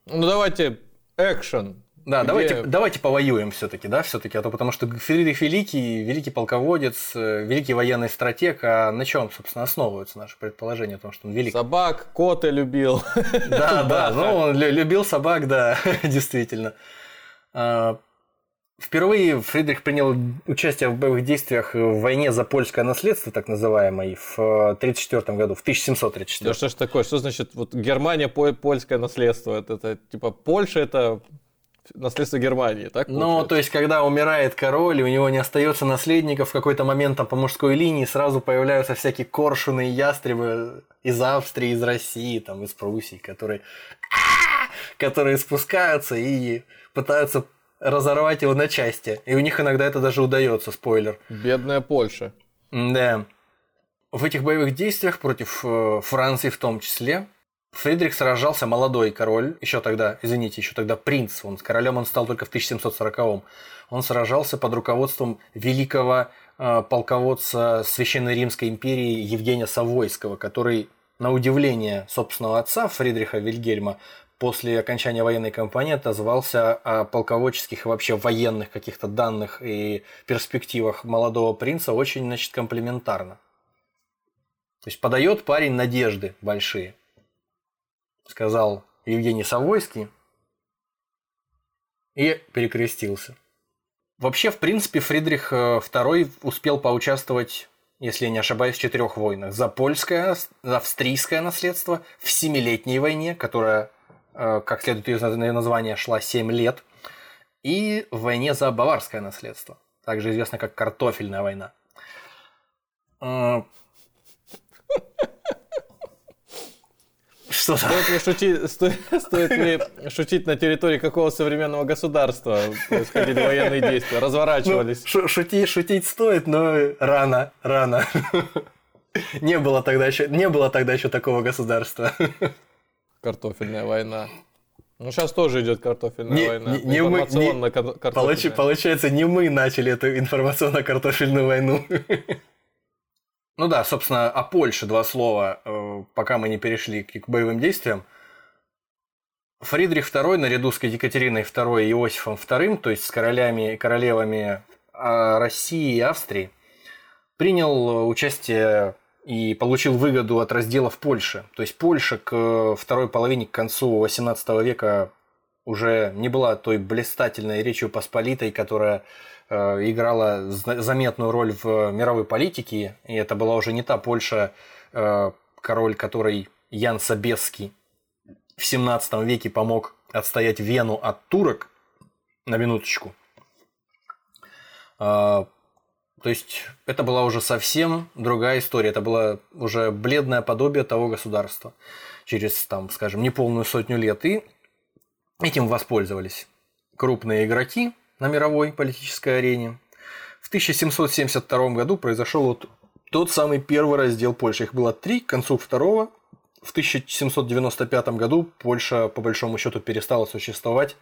Ну, давайте экшен. Да, Где- давайте, давайте повоюем все-таки, да, все-таки, а то потому что Фридрих Великий, великий полководец, э, великий военный стратег, а на чем, собственно, основываются наши предположения о том, что он велик? Собак, коты любил. Да, [LAUGHS] да, ну он лю- любил собак, да, [LAUGHS] действительно. А, Впервые Фридрих принял участие в боевых действиях в войне за польское наследство, так называемой, в 1934 году, в 1734. Да что ж такое? Что значит вот Германия по- польское наследство? Это, это типа Польша это наследство Германии, так? Ну, то есть, когда умирает король, и у него не остается наследников, в какой-то момент там по мужской линии сразу появляются всякие коршуны и ястребы из Австрии, из России, там, из Пруссии, которые, которые спускаются и пытаются разорвать его на части. И у них иногда это даже удается, спойлер. Бедная Польша. Да. В этих боевых действиях против э, Франции в том числе Фридрих сражался молодой король, еще тогда, извините, еще тогда принц, он с королем он стал только в 1740-м. Он сражался под руководством великого э, полководца Священной Римской империи Евгения Савойского, который, на удивление собственного отца Фридриха Вильгельма, после окончания военной кампании отозвался о полководческих и вообще военных каких-то данных и перспективах молодого принца очень, значит, комплиментарно. То есть подает парень надежды большие, сказал Евгений Савойский и перекрестился. Вообще, в принципе, Фридрих э, II успел поучаствовать, если я не ошибаюсь, в четырех войнах. За польское, за австрийское наследство, в Семилетней войне, которая, э, как следует ее названия, шла 7 лет, и в войне за баварское наследство, также известно как картофельная война. Э, [LAUGHS] Что? Стоит ли, шутить, сто- стоит ли шутить на территории какого современного государства происходили военные действия, разворачивались? Ну, шу- шути- шутить стоит, но рано, рано. [LAUGHS] Не было тогда еще, не было тогда еще такого государства. [LAUGHS] Картофельная война. Ну, сейчас тоже идет картофельная Не- война. не- не мы- не- Информационно-картофельная. Получи- получается, не мы начали эту информационно-картофельную войну. [LAUGHS] Ну да, собственно, о Польше два слова, э, пока мы не перешли к боевым действиям. Фридрих II наряду с Екатериной II и Иосифом II, то есть с королями и королевами а, России и Австрии, принял э, участие и получил выгоду от раздела в Польше. То есть Польша к второй половине, к концу XVIII века уже не была той блистательной Речью Посполитой, которая э, играла заметную роль в мировой политике, и это была уже не та Польша, э, король, который Ян Собесский в 17 веке помог отстоять Вену от турок, на минуточку. А, То есть это была уже совсем другая история. Это было уже бледное подобие того государства через, там, скажем, неполную сотню лет. И этим воспользовались крупные игроки на мировой политической арене. В 1772 году произошел вот тот самый первый раздел Польши. Их было три, к концу второго. В 1795 году Польша, по большому счету, перестала существовать,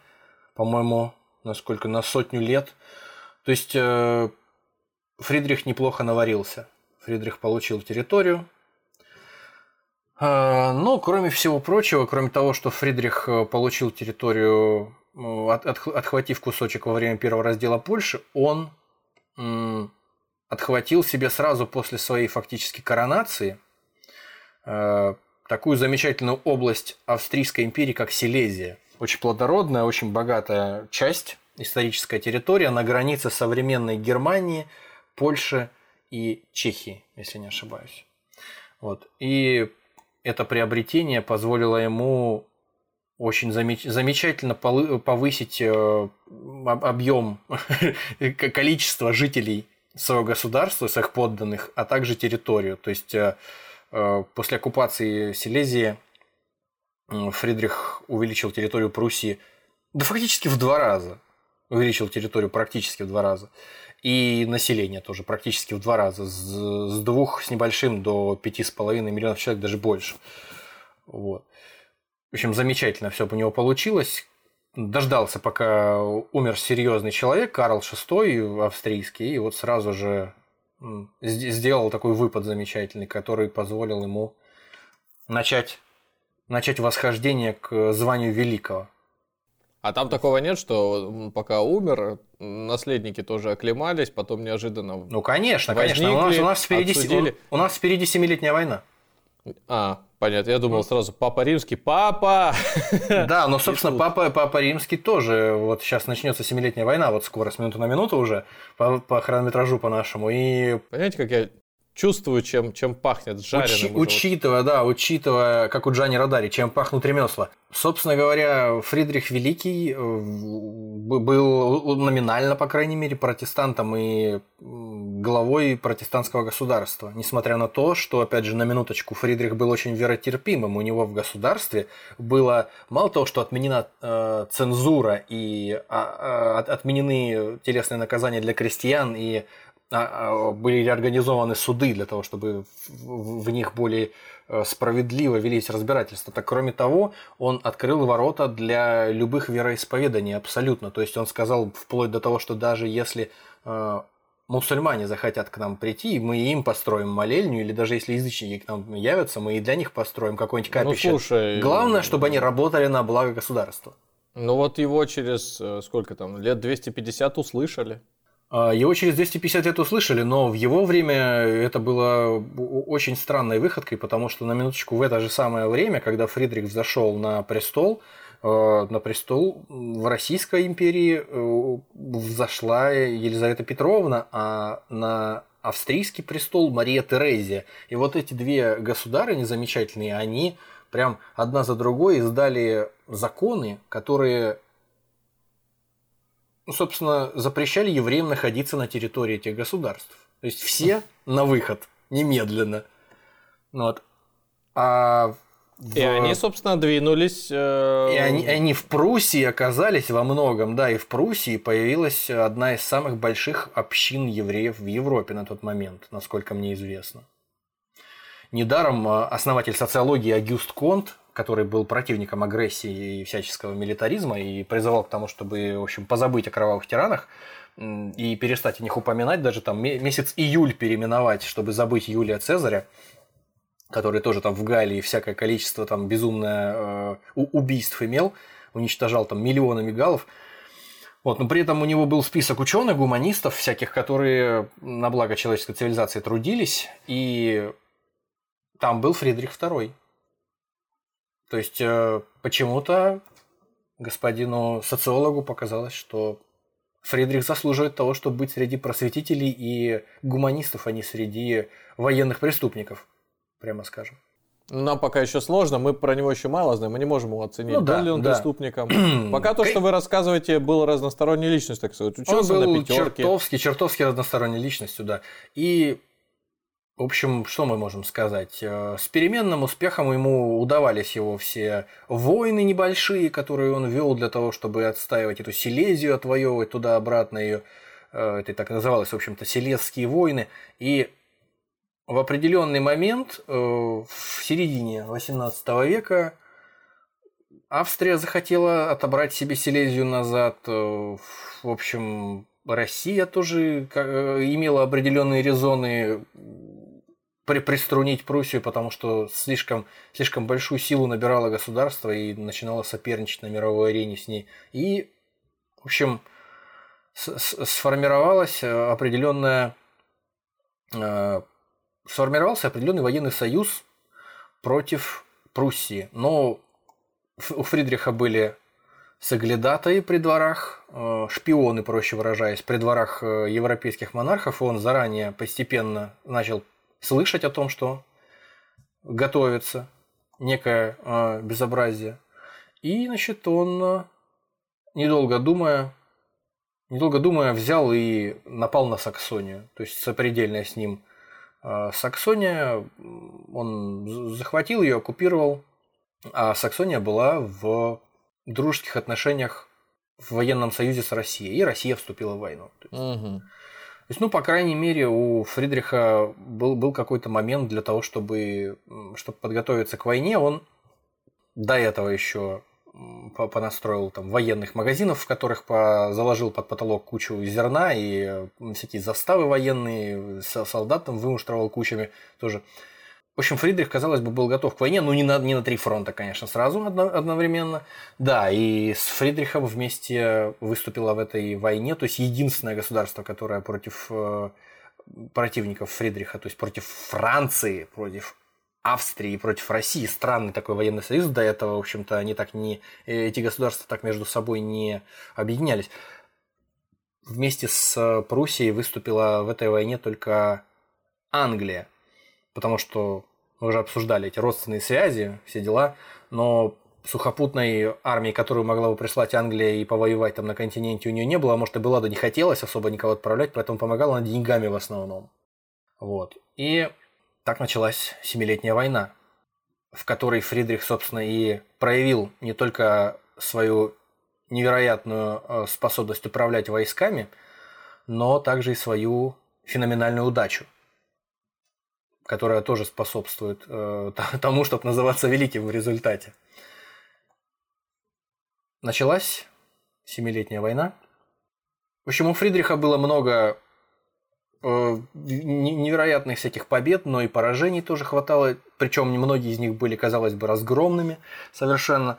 по-моему, насколько, на сотню лет. То есть э, Фридрих неплохо наварился. Фридрих получил территорию. А, Но, кроме всего прочего, кроме того, что Фридрих э, получил территорию, э, от- отх- отхватив кусочек во время первого раздела Польши, он отхватил себе сразу после своей фактически коронации э, такую замечательную область Австрийской империи, как Силезия. Очень плодородная, очень богатая часть, историческая территория на границе современной Германии, Польши и Чехии, если не ошибаюсь. Вот. И это приобретение позволило ему очень замеч- замечательно повысить э, об- объем, [LAUGHS] количество жителей своего государства, своих подданных, а также территорию. То есть э, э, после оккупации Силезии Фридрих увеличил территорию Пруссии да фактически в два раза. Увеличил территорию практически в два раза. И население тоже практически в два раза. С, двух с небольшим до пяти с половиной миллионов человек, даже больше. Вот. В общем, замечательно все у него получилось. Дождался, пока умер серьезный человек, Карл VI австрийский, и вот сразу же сделал такой выпад замечательный, который позволил ему начать, начать восхождение к званию великого. А там такого нет, что пока умер, наследники тоже оклемались, потом неожиданно Ну, конечно, конечно. У нас, у нас впереди, обсудили... у, у нас впереди семилетняя война. А, понятно. Я думал сразу Папа Римский. Папа! [LAUGHS] Да, но, собственно, Папа, Папа Римский тоже. Вот сейчас начнется семилетняя война, вот скоро, с минуты на минуту уже, по, по хронометражу по нашему. И... Понимаете, как я чувствую, чем, чем пахнет жареным. Учи, учитывая, да, учитывая, как у Джани Радари, чем пахнут ремесла. Собственно говоря, Фридрих Великий э, был номинально, по крайней мере, протестантом и главой протестантского государства. Несмотря на то, что, опять же, на минуточку, Фридрих был очень веротерпимым. У него в государстве было мало того, что отменена э, цензура и а, э, отменены телесные наказания для крестьян и а, а, были организованы суды для того, чтобы в них более э, справедливо велись разбирательства. Так, кроме того, он открыл ворота для любых вероисповеданий абсолютно. То есть он сказал вплоть до того, что даже если э, мусульмане захотят к нам прийти, мы им построим молельню, или даже если язычники к нам явятся, мы и для них построим какое-нибудь ну, капище. Ну, слушай, Главное, чтобы они работали на благо государства. Ну вот его через э, сколько там, лет 250 услышали. А, его через 250 лет услышали, но в его время это было очень странной выходкой, потому что на минуточку в это же самое время, когда Фридрих взошел на престол, э, на престол в Российской империи э, взошла Елизавета Петровна, а на австрийский престол Мария Терезия. И вот эти две государыни замечательные, они прям одна за другой издали законы, которые ну, собственно, запрещали евреям находиться на территории этих государств. То есть все на выход, немедленно. Ну вот. А в... И они, собственно, двинулись... Э... И они, они в Пруссии оказались во многом, да, и в Пруссии появилась одна из самых больших общин евреев в Европе на тот момент, насколько мне известно. Недаром э, основатель социологии Агюст Конт который был противником агрессии и всяческого милитаризма и призывал к тому, чтобы, в общем, позабыть о кровавых тиранах и перестать о них упоминать, даже там месяц июль переименовать, чтобы забыть Юлия Цезаря, который тоже там в Галлии всякое количество там безумное э, убийств имел, уничтожал там миллионами галлов. Вот, но при этом у него был список ученых, гуманистов всяких, которые на благо человеческой цивилизации трудились, и там был Фридрих II. То есть э, почему-то господину социологу показалось, что Фридрих заслуживает того, чтобы быть среди просветителей и гуманистов, а не среди военных преступников, прямо скажем. Нам пока еще сложно, мы про него еще мало знаем, мы не можем его оценить, ну, да, был ли он да. преступником. [CLEARS THROAT] пока то, что вы рассказываете, был разносторонней личностью, так сказать. Учился он был на чертовски, чертовски разносторонней личностью, да. И в общем, что мы можем сказать? Э, с переменным успехом ему удавались его все войны небольшие, которые он вел для того, чтобы отстаивать эту Силезию, отвоевывать туда-обратно ее. Э, это так называлось, в общем-то, Силезские войны. И в определенный момент, э, в середине XVIII века, Австрия захотела отобрать себе Силезию назад. В общем, Россия тоже имела определенные резоны при приструнить Пруссию, потому что слишком, слишком большую силу набирало государство и начинало соперничать на мировой арене с ней. И, в общем, сформировалась э, определенная э, сформировался определенный военный союз против Пруссии. Но у Фридриха были соглядатаи при дворах, э, шпионы, проще выражаясь, при дворах европейских монархов. Он заранее постепенно начал слышать о том, что готовится некое э, безобразие. И, значит, он, э, недолго думая, недолго думая, взял и напал на Саксонию, то есть сопредельная с ним А Саксония, он захватил ее, оккупировал, а Саксония была в дружеских отношениях в военном союзе с Россией, и Россия вступила в войну. То есть, Мгм. Есть, ну, по крайней мере, у Фридриха был, был какой-то момент для того, чтобы, чтобы подготовиться к войне. Он до этого еще понастроил там военных магазинов, в которых по- заложил под потолок кучу зерна и всякие заставы военные, с- солдат там вымуштровал кучами тоже. В общем, Фридрих, казалось бы, был готов к войне, но не на, не на три фронта, конечно, сразу одно- одновременно. Да, и с Фридрихом вместе выступило в этой войне, то есть единственное государство, которое против э, противников Фридриха, то есть против Франции, против Австрии, против России, странный такой военный союз. До этого, в общем-то, они так не, э, эти государства так между собой не объединялись. Вместе с Пруссией выступила в этой войне только Англия, потому что мы уже обсуждали эти родственные связи, все дела, но сухопутной армии, которую могла бы прислать Англия и повоевать там на континенте у нее не было, а может и была, да не хотелось особо никого отправлять, поэтому помогала она деньгами в основном. Вот. И так началась Семилетняя война, в которой Фридрих, собственно, и проявил не только свою невероятную э, способность управлять войсками, но также и свою феноменальную удачу, которая тоже способствует э, [LAUGHS] тому, чтобы называться великим в результате. Началась Семилетняя война. В общем, у Фридриха было много э, не- невероятных всяких побед, но и поражений тоже хватало. Причем многие из них были, казалось бы, разгромными совершенно.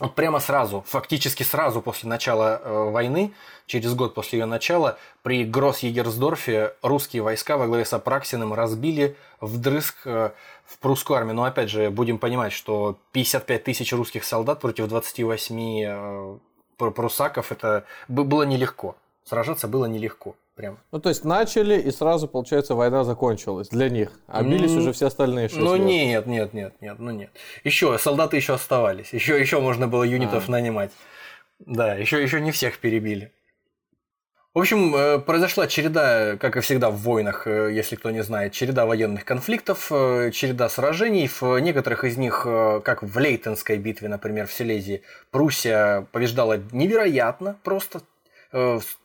Вот прямо сразу, фактически сразу после начала э, войны, через год после ее начала, при Гросс-Егерсдорфе русские войска во главе с Апраксиным разбили вдрызг э, в прусскую армию. Но опять же, будем понимать, что 55 тысяч русских солдат против 28 э, пр- прусаков, это было нелегко. Сражаться было нелегко. Прям. Ну, то есть начали, и сразу, получается, война закончилась для них. А бились уже все остальные шесть Ну лет. нет, нет, нет, нет, ну нет. Еще солдаты еще оставались, еще еще можно было юнитов А. нанимать. Да, еще еще не всех перебили. В общем, э, произошла череда, как и всегда в войнах, э, если кто не знает, череда военных конфликтов, э, череда сражений. В некоторых из них, как в Лейтенской битве, например, в Силезии, Пруссия побеждала невероятно, просто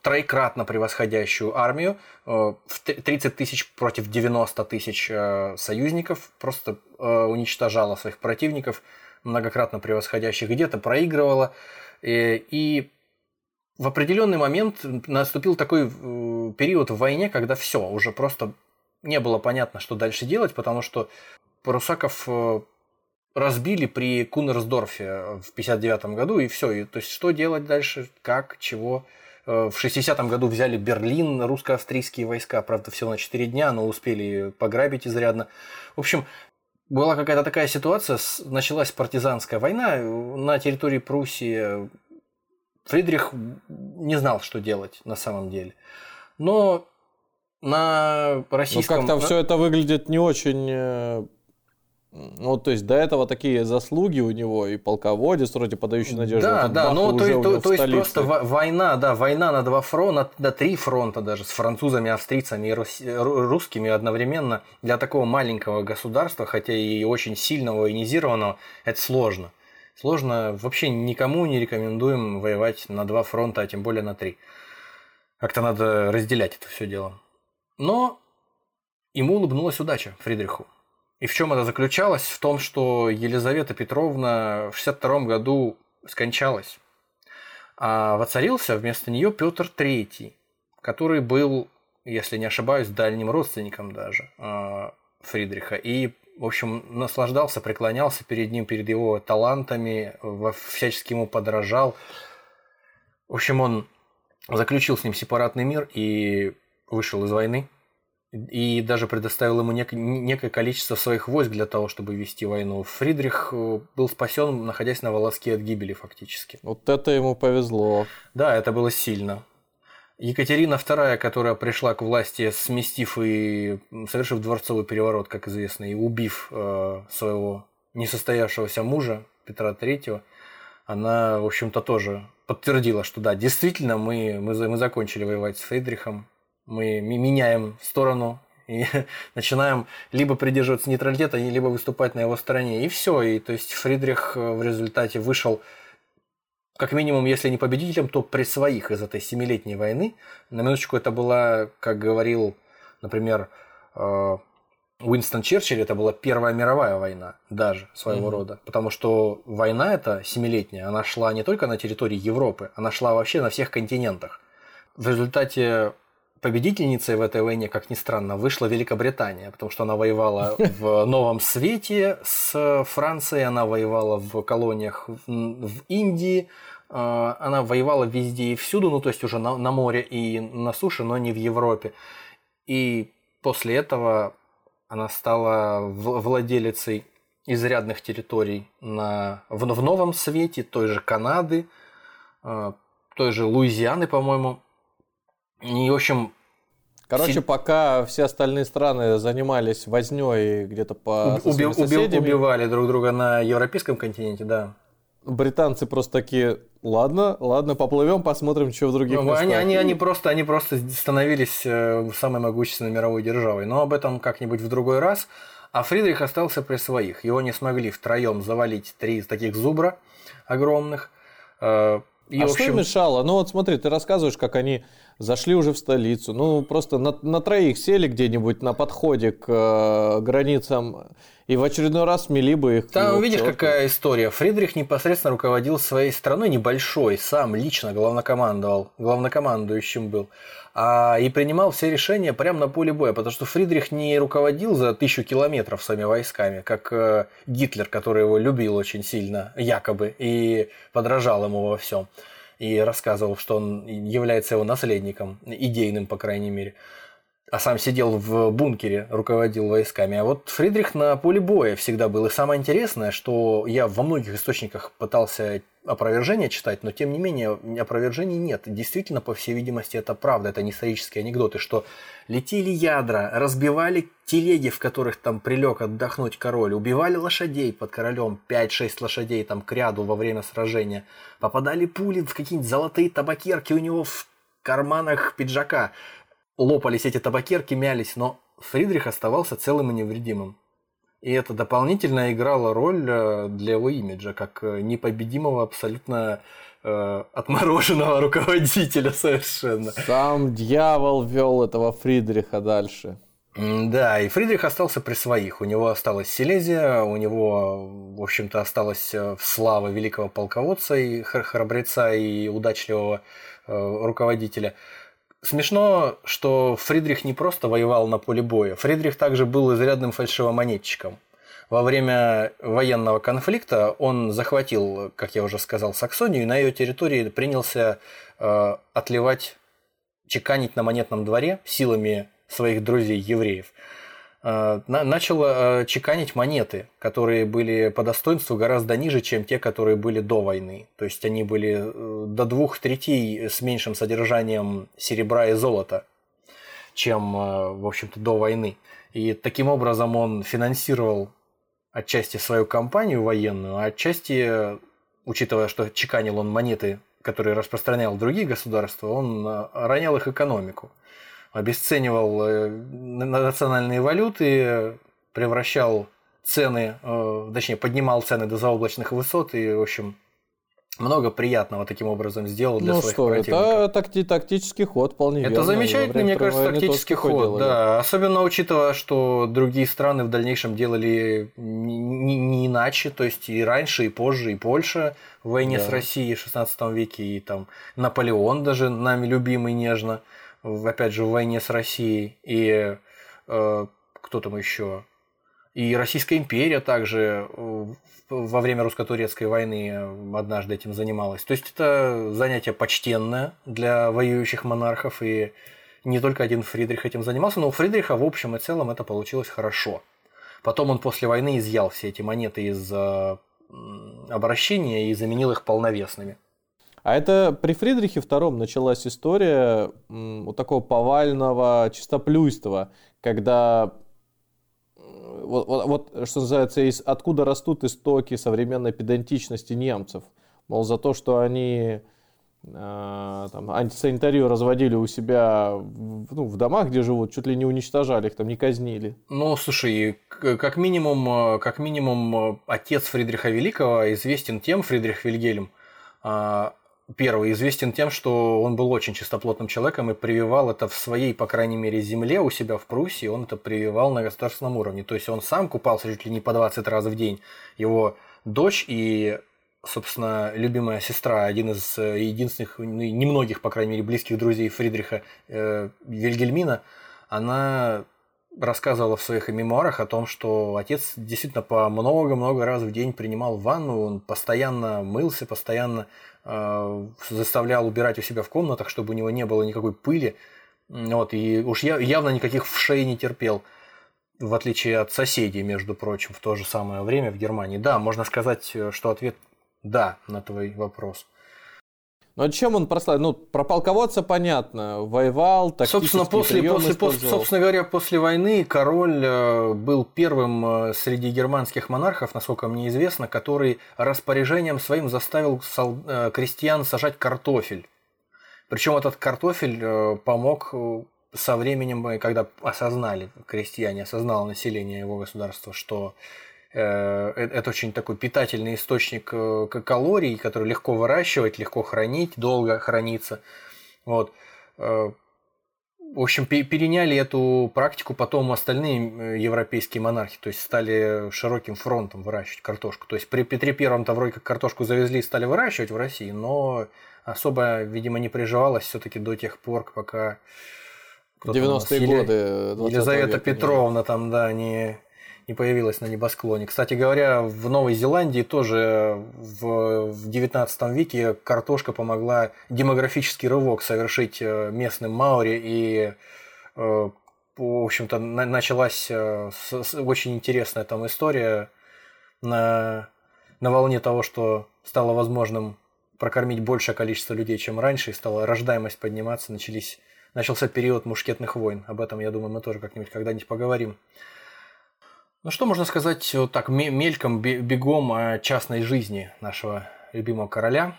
троекратно превосходящую армию, э, в т- 30 тысяч против 90 тысяч э, союзников, просто э, уничтожала своих противников, многократно превосходящих, где-то проигрывала. э, И в определенный момент наступил такой э, период в войне, когда все, уже просто не было понятно, что дальше делать, потому что Прусаков э, разбили при Кунерсдорфе в 59 году, и все. И, то есть, что делать дальше, как, чего. Э, В 60 году взяли Берлин, русско-австрийские войска, правда, всего на 4 дня, но успели пограбить изрядно. В общем, была какая-то такая ситуация, началась партизанская война э, на территории Пруссии. Фридрих не знал, что делать на самом деле. Но на российском... как-то на- все это выглядит не очень... э, Ну, то есть до этого такие заслуги у него, и полководец вроде подающий надежду. Да, да, ну то, есть- то, то есть просто во- война, да, война на два фронта, на три фронта даже, с французами, австрийцами и рус- ру- русскими одновременно для такого маленького государства, хотя и очень сильного, военизированного, это сложно. Сложно, вообще никому не рекомендуем воевать на два фронта, а тем более на три. Как-то надо разделять это все дело. Но ему улыбнулась удача, Фридриху. И в чем это заключалось? В том, что Елизавета Петровна в 62 году скончалась. А воцарился вместо нее Петр III, который был, если не ошибаюсь, дальним родственником даже а, Фридриха. И, в общем, наслаждался, преклонялся перед ним, перед его талантами, всячески ему подражал. В общем, он заключил с ним сепаратный мир и вышел из войны. И даже предоставил ему нек- некое количество своих войск для того, чтобы вести войну. Фридрих э, был спасен, находясь на волоске от гибели фактически. Вот это ему повезло. Да, это было сильно. Екатерина II, которая пришла к власти, сместив и совершив дворцовый переворот, как известно, и убив э, своего несостоявшегося мужа Петра III, она, в общем-то, тоже подтвердила, что да, действительно, мы, мы, мы закончили воевать с Фридрихом, мы меняем сторону И [LAUGHS] начинаем либо придерживаться нейтралитета, либо выступать на его стороне. И все. И то есть Фридрих э, в результате вышел как минимум, если не победителем, то при своих из этой семилетней войны. На минуточку это была, как говорил, например, э, Уинстон Черчилль, это была Первая мировая война даже своего mm-hmm. рода. Потому что война эта семилетняя, она шла не только на территории Европы, она шла вообще на всех континентах. В результате победительницей в этой войне, как ни странно, вышла Великобритания, потому что она воевала [LAUGHS] в Новом Свете с Францией, она воевала в колониях в Индии, а, она воевала везде и всюду, ну то есть уже на, на море и на суше, но не в Европе. И после этого она стала владелицей изрядных территорий на, в, в Новом Свете, той же Канады, а, той же Луизианы, по-моему. И, в общем, Короче, Си... пока все остальные страны занимались возней где-то по Уби- уби- убивали друг друга на европейском континенте, да. Британцы просто такие, ладно, ладно, поплывем, посмотрим, что в других ну, местах. Они, они, они, просто, они просто становились э, самой могущественной мировой державой. Но об этом как-нибудь в другой раз. А Фридрих остался при своих. Его не смогли втроем завалить три таких зубра огромных. Э, и, а общем... что мешало? Ну вот смотри, ты рассказываешь, как они зашли уже в столицу. Ну просто на, на троих сели где-нибудь на подходе к э, границам и в очередной раз смели бы их. Там видишь, какая история. Фридрих непосредственно руководил своей страной небольшой, сам лично главнокомандовал, главнокомандующим был. А, и принимал все решения прямо на поле боя, потому что Фридрих не руководил за тысячу километров своими войсками, как э, Гитлер, который его любил очень сильно, якобы, и подражал ему во всем. И рассказывал, что он является его наследником, идейным, по крайней мере а сам сидел в бункере, руководил войсками. А вот Фридрих на поле боя всегда был. И самое интересное, что я во многих источниках пытался опровержения читать, но тем не менее опровержений нет. Действительно, по всей видимости, это правда, это не исторические анекдоты, что летели ядра, разбивали телеги, в которых там прилег отдохнуть король, убивали лошадей под королем, 5-6 лошадей там к ряду во время сражения, попадали пули в какие-нибудь золотые табакерки у него в карманах пиджака лопались эти табакерки, мялись, но Фридрих оставался целым и невредимым. И это дополнительно играло роль э, для его имиджа, как э, непобедимого абсолютно э, отмороженного [LAUGHS] руководителя совершенно. Сам дьявол вел этого Фридриха дальше. Да, и Фридрих остался при своих. У него осталась Силезия, у него, в общем-то, осталась э, слава великого полководца и храбреца и удачливого э, руководителя. Смешно, что Фридрих не просто воевал на поле боя. Фридрих также был изрядным фальшивомонетчиком. Во время военного конфликта он захватил, как я уже сказал, Саксонию и на ее территории принялся э, отливать, чеканить на монетном дворе силами своих друзей-евреев – начал э, чеканить монеты, которые были по достоинству гораздо ниже, чем те, которые были до войны. То есть они были э, до двух третей с меньшим содержанием серебра и золота, чем, в общем-то, до войны. И таким образом он финансировал отчасти свою кампанию военную, а отчасти, учитывая, что чеканил он монеты, которые распространял другие государства, он ронял их экономику обесценивал э, национальные валюты, превращал цены, э, точнее, поднимал цены до заоблачных высот и, в общем, много приятного таким образом сделал для ну своих что, противников. Это такти тактический ход вполне Это верно. замечательный, мне кажется, тактический ход, да. Особенно учитывая, что другие страны в дальнейшем делали не, не, не иначе, то есть и раньше, и позже, и Польша в войне да. с Россией в 16 веке, и там Наполеон даже нами любимый нежно опять же, в войне с Россией, и э, кто там еще? И Российская империя также э, во время русско-турецкой войны однажды этим занималась. То есть это занятие почтенное для воюющих монархов, и не только один Фридрих этим занимался, но у Фридриха в общем и целом это получилось хорошо. Потом он после войны изъял все эти монеты из э, обращения и заменил их полновесными. А это при Фридрихе II началась история вот такого повального чистоплюйства, когда вот, вот, вот что называется, из, откуда растут истоки современной педантичности немцев. Мол, за то, что они э, там, антисанитарию разводили у себя ну, в домах, где живут, чуть ли не уничтожали их, там не казнили. Ну, слушай, как минимум, э, как минимум, э, отец Фридриха Великого известен тем, Фридрих Вильгельм, а, первый известен тем, что он был очень чистоплотным человеком и прививал это в своей, по крайней мере, земле у себя в Пруссии, он это прививал на государственном уровне. То есть он сам купался чуть ли не по 20 раз в день. Его дочь и, собственно, любимая сестра, один из э, единственных, ну, немногих, по крайней мере, близких друзей Фридриха э, Вильгельмина, она рассказывала в своих мемуарах о том, что отец действительно по много-много раз в день принимал ванну, он постоянно мылся, постоянно э, заставлял убирать у себя в комнатах, чтобы у него не было никакой пыли. Вот, и уж я, явно никаких вшей не терпел, в отличие от соседей, между прочим, в то же самое время в Германии. Да, можно сказать, что ответ «да» на твой вопрос. А чем он прославил? Ну, про полководца понятно, воевал, Собственно, после, после, после, собственно говоря, после войны король э, был первым э, среди германских монархов, насколько мне известно, который распоряжением своим заставил э, крестьян сажать картофель. Причем этот картофель помог со временем, когда осознали крестьяне, осознало население его государства, что это очень такой питательный источник э, калорий, который легко выращивать, легко хранить, долго хранится. Вот. В общем, переняли эту практику потом остальные европейские монархи, то есть стали широким фронтом выращивать картошку. То есть при Петре Первом-то вроде как картошку завезли и стали выращивать в России, но особо, видимо, не приживалось все-таки до тех пор, пока 90-е годы. Елизавета века, Петровна там, да, не не появилась на небосклоне. Кстати говоря, в Новой Зеландии тоже в, в 19 веке картошка помогла демографический рывок совершить э, местным маори и э, в общем-то, началась э, очень интересная там история на, на волне того, что стало возможным прокормить большее количество людей, чем раньше, и стала рождаемость подниматься, начались, начался период мушкетных войн. Об этом, я думаю, мы тоже как-нибудь когда-нибудь поговорим. Ну что можно сказать вот так мельком, бегом о частной жизни нашего любимого короля?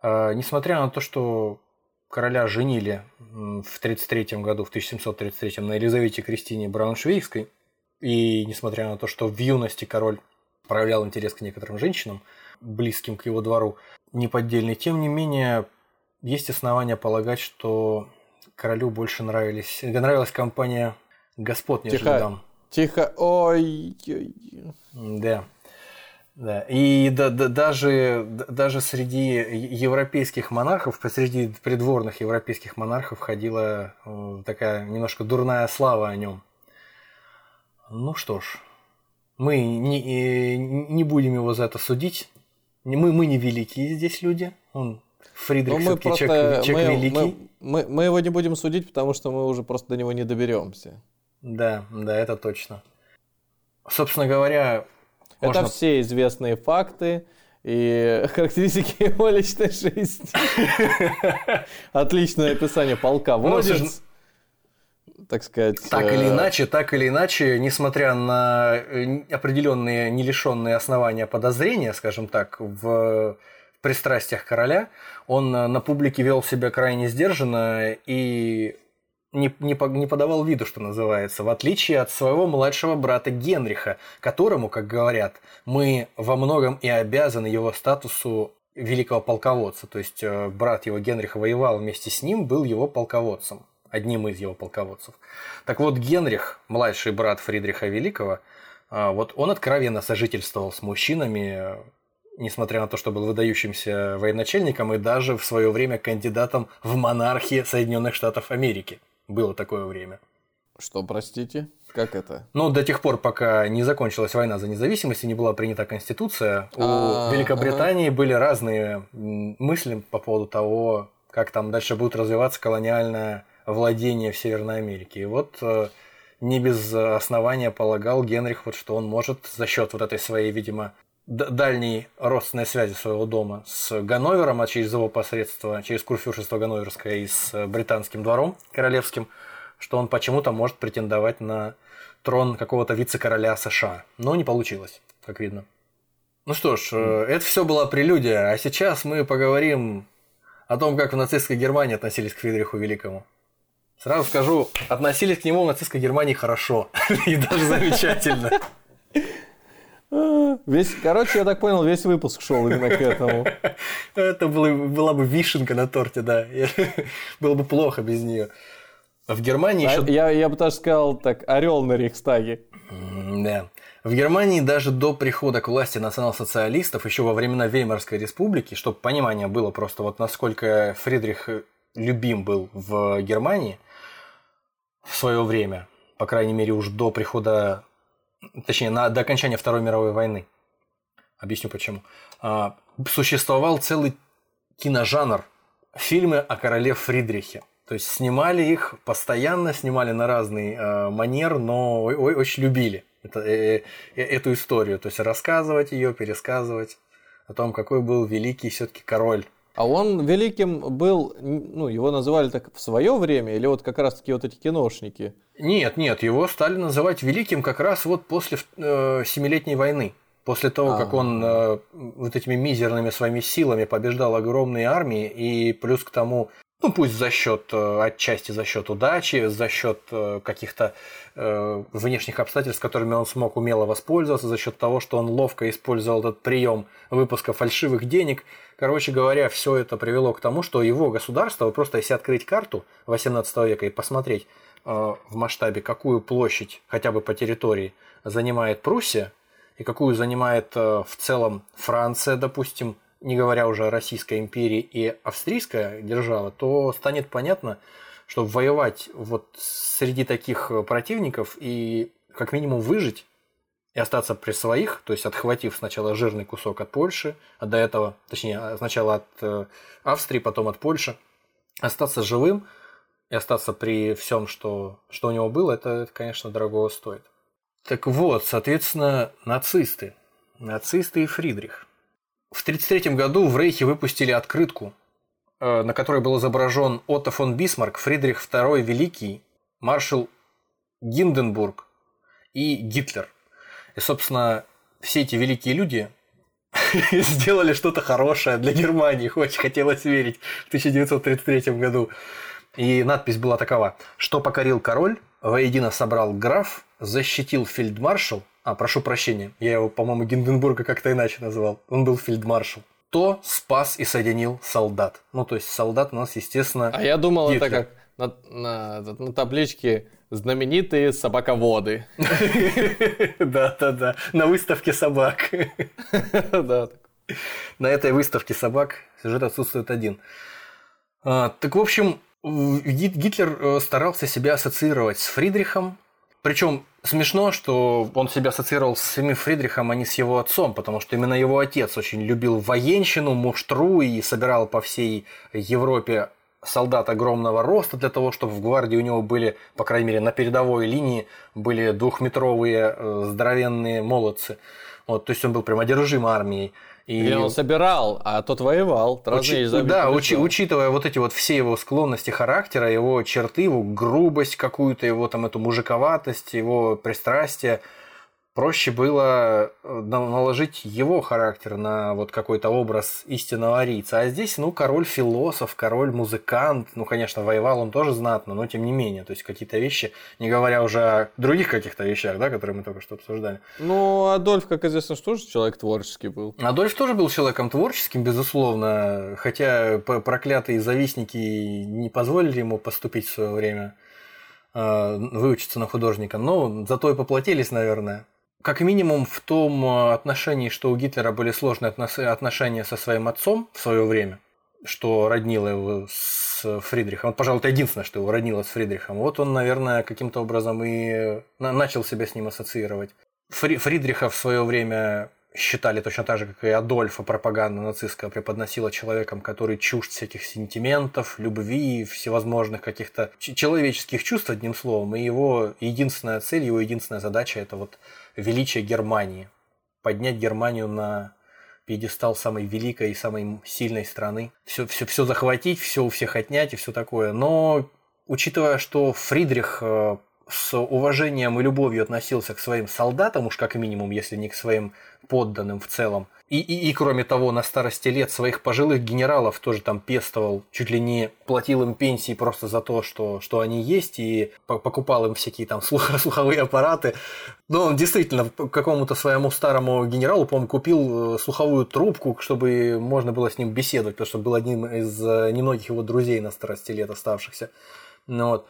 А, несмотря на то, что короля женили в 1933 году, в 1733 на Елизавете Кристине Брауншвейгской, и несмотря на то, что в юности король проявлял интерес к некоторым женщинам, близким к его двору, неподдельный, тем не менее, есть основания полагать, что королю больше нравились, нравилась компания господ, нежели Тихо. дам. Тихо. Ой. Да. Да. И да, да, даже, даже среди европейских монархов, среди придворных европейских монархов ходила э, такая немножко дурная слава о нем. Ну что ж, мы не, не будем его за это судить. Мы, мы не великие здесь люди. Он Фридрих все-таки человек, человек мы, великий. Мы, мы, мы его не будем судить, потому что мы уже просто до него не доберемся. Да, да, это точно. Собственно говоря, это все известные факты и [LAUGHS] характеристики его личной жизни. [LAUGHS] Отличное описание полководец. Так сказать. Так или э, иначе, так или иначе, несмотря на э, определенные не лишенные основания подозрения, скажем так, в пристрастиях короля, он на публике вел себя крайне сдержанно и не, не, не подавал виду, что называется, в отличие от своего младшего брата Генриха, которому, как говорят, мы во многом и обязаны его статусу великого полководца. То есть э, брат его Генриха воевал вместе с ним, был его полководцем, одним из его полководцев. Так вот, Генрих, младший брат Фридриха Великого, э, вот он откровенно сожительствовал с мужчинами, несмотря на то, что был выдающимся военачальником и даже в свое время кандидатом в монархии Соединенных Штатов Америки. Было такое время. Что, простите? Как это? Ну, до тех пор, пока не закончилась война за независимость и не была принята Конституция, у а, Великобритании были разные мысли по поводу того, как там дальше будет развиваться колониальное владение в Северной Америке. И вот э, не без основания полагал Генрих, вот, что он может за счет вот этой своей, видимо, дальней родственной связи своего дома с Ганновером, а через его посредство, через курфюршество Ганноверское и с британским двором королевским, что он почему-то может претендовать на трон какого-то вице-короля США. Но не получилось, как видно. Ну что ж, э, это все была прелюдия, а сейчас мы поговорим о том, как в нацистской Германии относились к Фридриху Великому. Сразу скажу, относились к нему в нацистской Германии хорошо [LAUGHS] и даже замечательно. Весь, короче, я так понял, весь выпуск шел именно к этому. [LAUGHS] Это было, была бы вишенка на торте, да. [LAUGHS] Было бы плохо без нее. В Германии А, еще... Я, я бы даже сказал так, орел на Рейхстаге. Да. В Германии даже до прихода к власти национал-социалистов, еще во времена Веймарской республики, чтобы понимание было просто вот насколько Фридрих любим был в Германии в свое время, по крайней мере уж до прихода, точнее на, до окончания Второй мировой войны. Объясню почему. А, существовал целый киножанр фильмы о короле Фридрихе. То есть снимали их постоянно, снимали на разный э, манер, но о- о- очень любили это- э, э, эту историю. То есть рассказывать ее, пересказывать о том, какой был великий все-таки король. А он великим был, ну, его называли так в свое время, или вот как раз-таки вот эти киношники? Нет, нет, его стали называть великим как раз вот после э, Семилетней войны. После того, как он э, вот этими мизерными своими силами побеждал огромные армии, и плюс к тому, ну пусть за счет, э, отчасти за счет удачи, за счет э, каких-то э, внешних обстоятельств, которыми он смог умело воспользоваться, за счет того, что он ловко использовал этот прием выпуска фальшивых денег. Короче говоря, все это привело к тому, что его государство, вот просто если открыть карту 18 века и посмотреть э, в масштабе, какую площадь хотя бы по территории занимает Пруссия, и какую занимает э, в целом Франция, допустим, не говоря уже о Российской империи и австрийская держава, то станет понятно, что воевать вот среди таких э, противников и как минимум выжить и остаться при своих, то есть отхватив сначала жирный кусок от Польши, а до этого, точнее, а сначала от э, Австрии, потом от Польши, остаться живым и остаться при всем, что, что у него было, это, это, конечно, дорого стоит. Так вот, соответственно, нацисты. Нацисты и Фридрих. В 1933 году в Рейхе выпустили открытку, э, на которой был изображен Отто фон Бисмарк, Фридрих II Великий, маршал Гинденбург и Гитлер. И, собственно, все эти великие люди [LAUGHS] сделали что-то хорошее для Германии, очень хотелось верить в 1933 году. И надпись была такова. Что покорил король, воедино собрал граф, защитил фельдмаршал, а, прошу прощения, я его, по-моему, Гинденбурга как-то иначе назвал, он был фельдмаршал, то спас и соединил солдат. Ну, то есть солдат у нас, естественно, А я думал, это Гитлер. как на, на, на табличке знаменитые собаководы. [LAUGHS] Да-да-да, на выставке собак. [LAUGHS] Да. На этой выставке собак сюжет отсутствует один. А, так, в общем, Гитлер э, старался себя ассоциировать с Фридрихом. Причем смешно, что он себя ассоциировал с самим Фридрихом, а не с его отцом, потому что именно его отец очень любил военщину, муштру и собирал по всей Европе солдат огромного роста для того, чтобы в гвардии у него были, по крайней мере, на передовой линии были двухметровые э, здоровенные молодцы. Вот, то есть он был прям одержим армией. И Или он собирал, а тот воевал. Учи- да, учи- учитывая вот эти вот все его склонности характера, его черты, его грубость какую-то, его там эту мужиковатость, его пристрастие, проще было э, на- наложить его характер на вот какой-то образ истинного арийца. А здесь, ну, король-философ, король-музыкант, ну, конечно, воевал он тоже знатно, но тем не менее, то есть какие-то вещи, не говоря уже о других каких-то вещах, да, которые мы только что обсуждали. Ну, Адольф, как известно, что тоже человек творческий был. Адольф тоже был человеком творческим, безусловно, хотя проклятые завистники не позволили ему поступить в свое время, э, выучиться на художника, но зато и поплатились, наверное. Как минимум в том э, отношении, что у Гитлера были сложные отношения со своим отцом в свое время, что роднило его с Фридрихом. Вот, пожалуй, это единственное, что его роднило с Фридрихом. Вот он, наверное, каким-то образом и на- начал себя с ним ассоциировать. Фри- Фридриха в свое время считали точно так же, как и Адольфа пропаганда нацистская преподносила человеком, который чужд всяких сентиментов, любви, всевозможных каких-то человеческих чувств, одним словом. И его единственная цель, его единственная задача – это вот величие Германии. Поднять Германию на пьедестал самой великой и самой сильной страны. Все, все, все захватить, все у всех отнять и все такое. Но учитывая, что Фридрих э, с уважением и любовью относился к своим солдатам, уж как минимум, если не к своим подданным в целом. И, и, и кроме того, на старости лет своих пожилых генералов тоже там пестовал, чуть ли не платил им пенсии просто за то, что, что они есть, и покупал им всякие там слух, [LAUGHS] слуховые аппараты. Но он действительно какому-то своему старому генералу, по-моему, купил э, слуховую трубку, чтобы можно было с ним беседовать, потому что был одним из э, немногих его друзей на старости лет оставшихся. Ну, вот.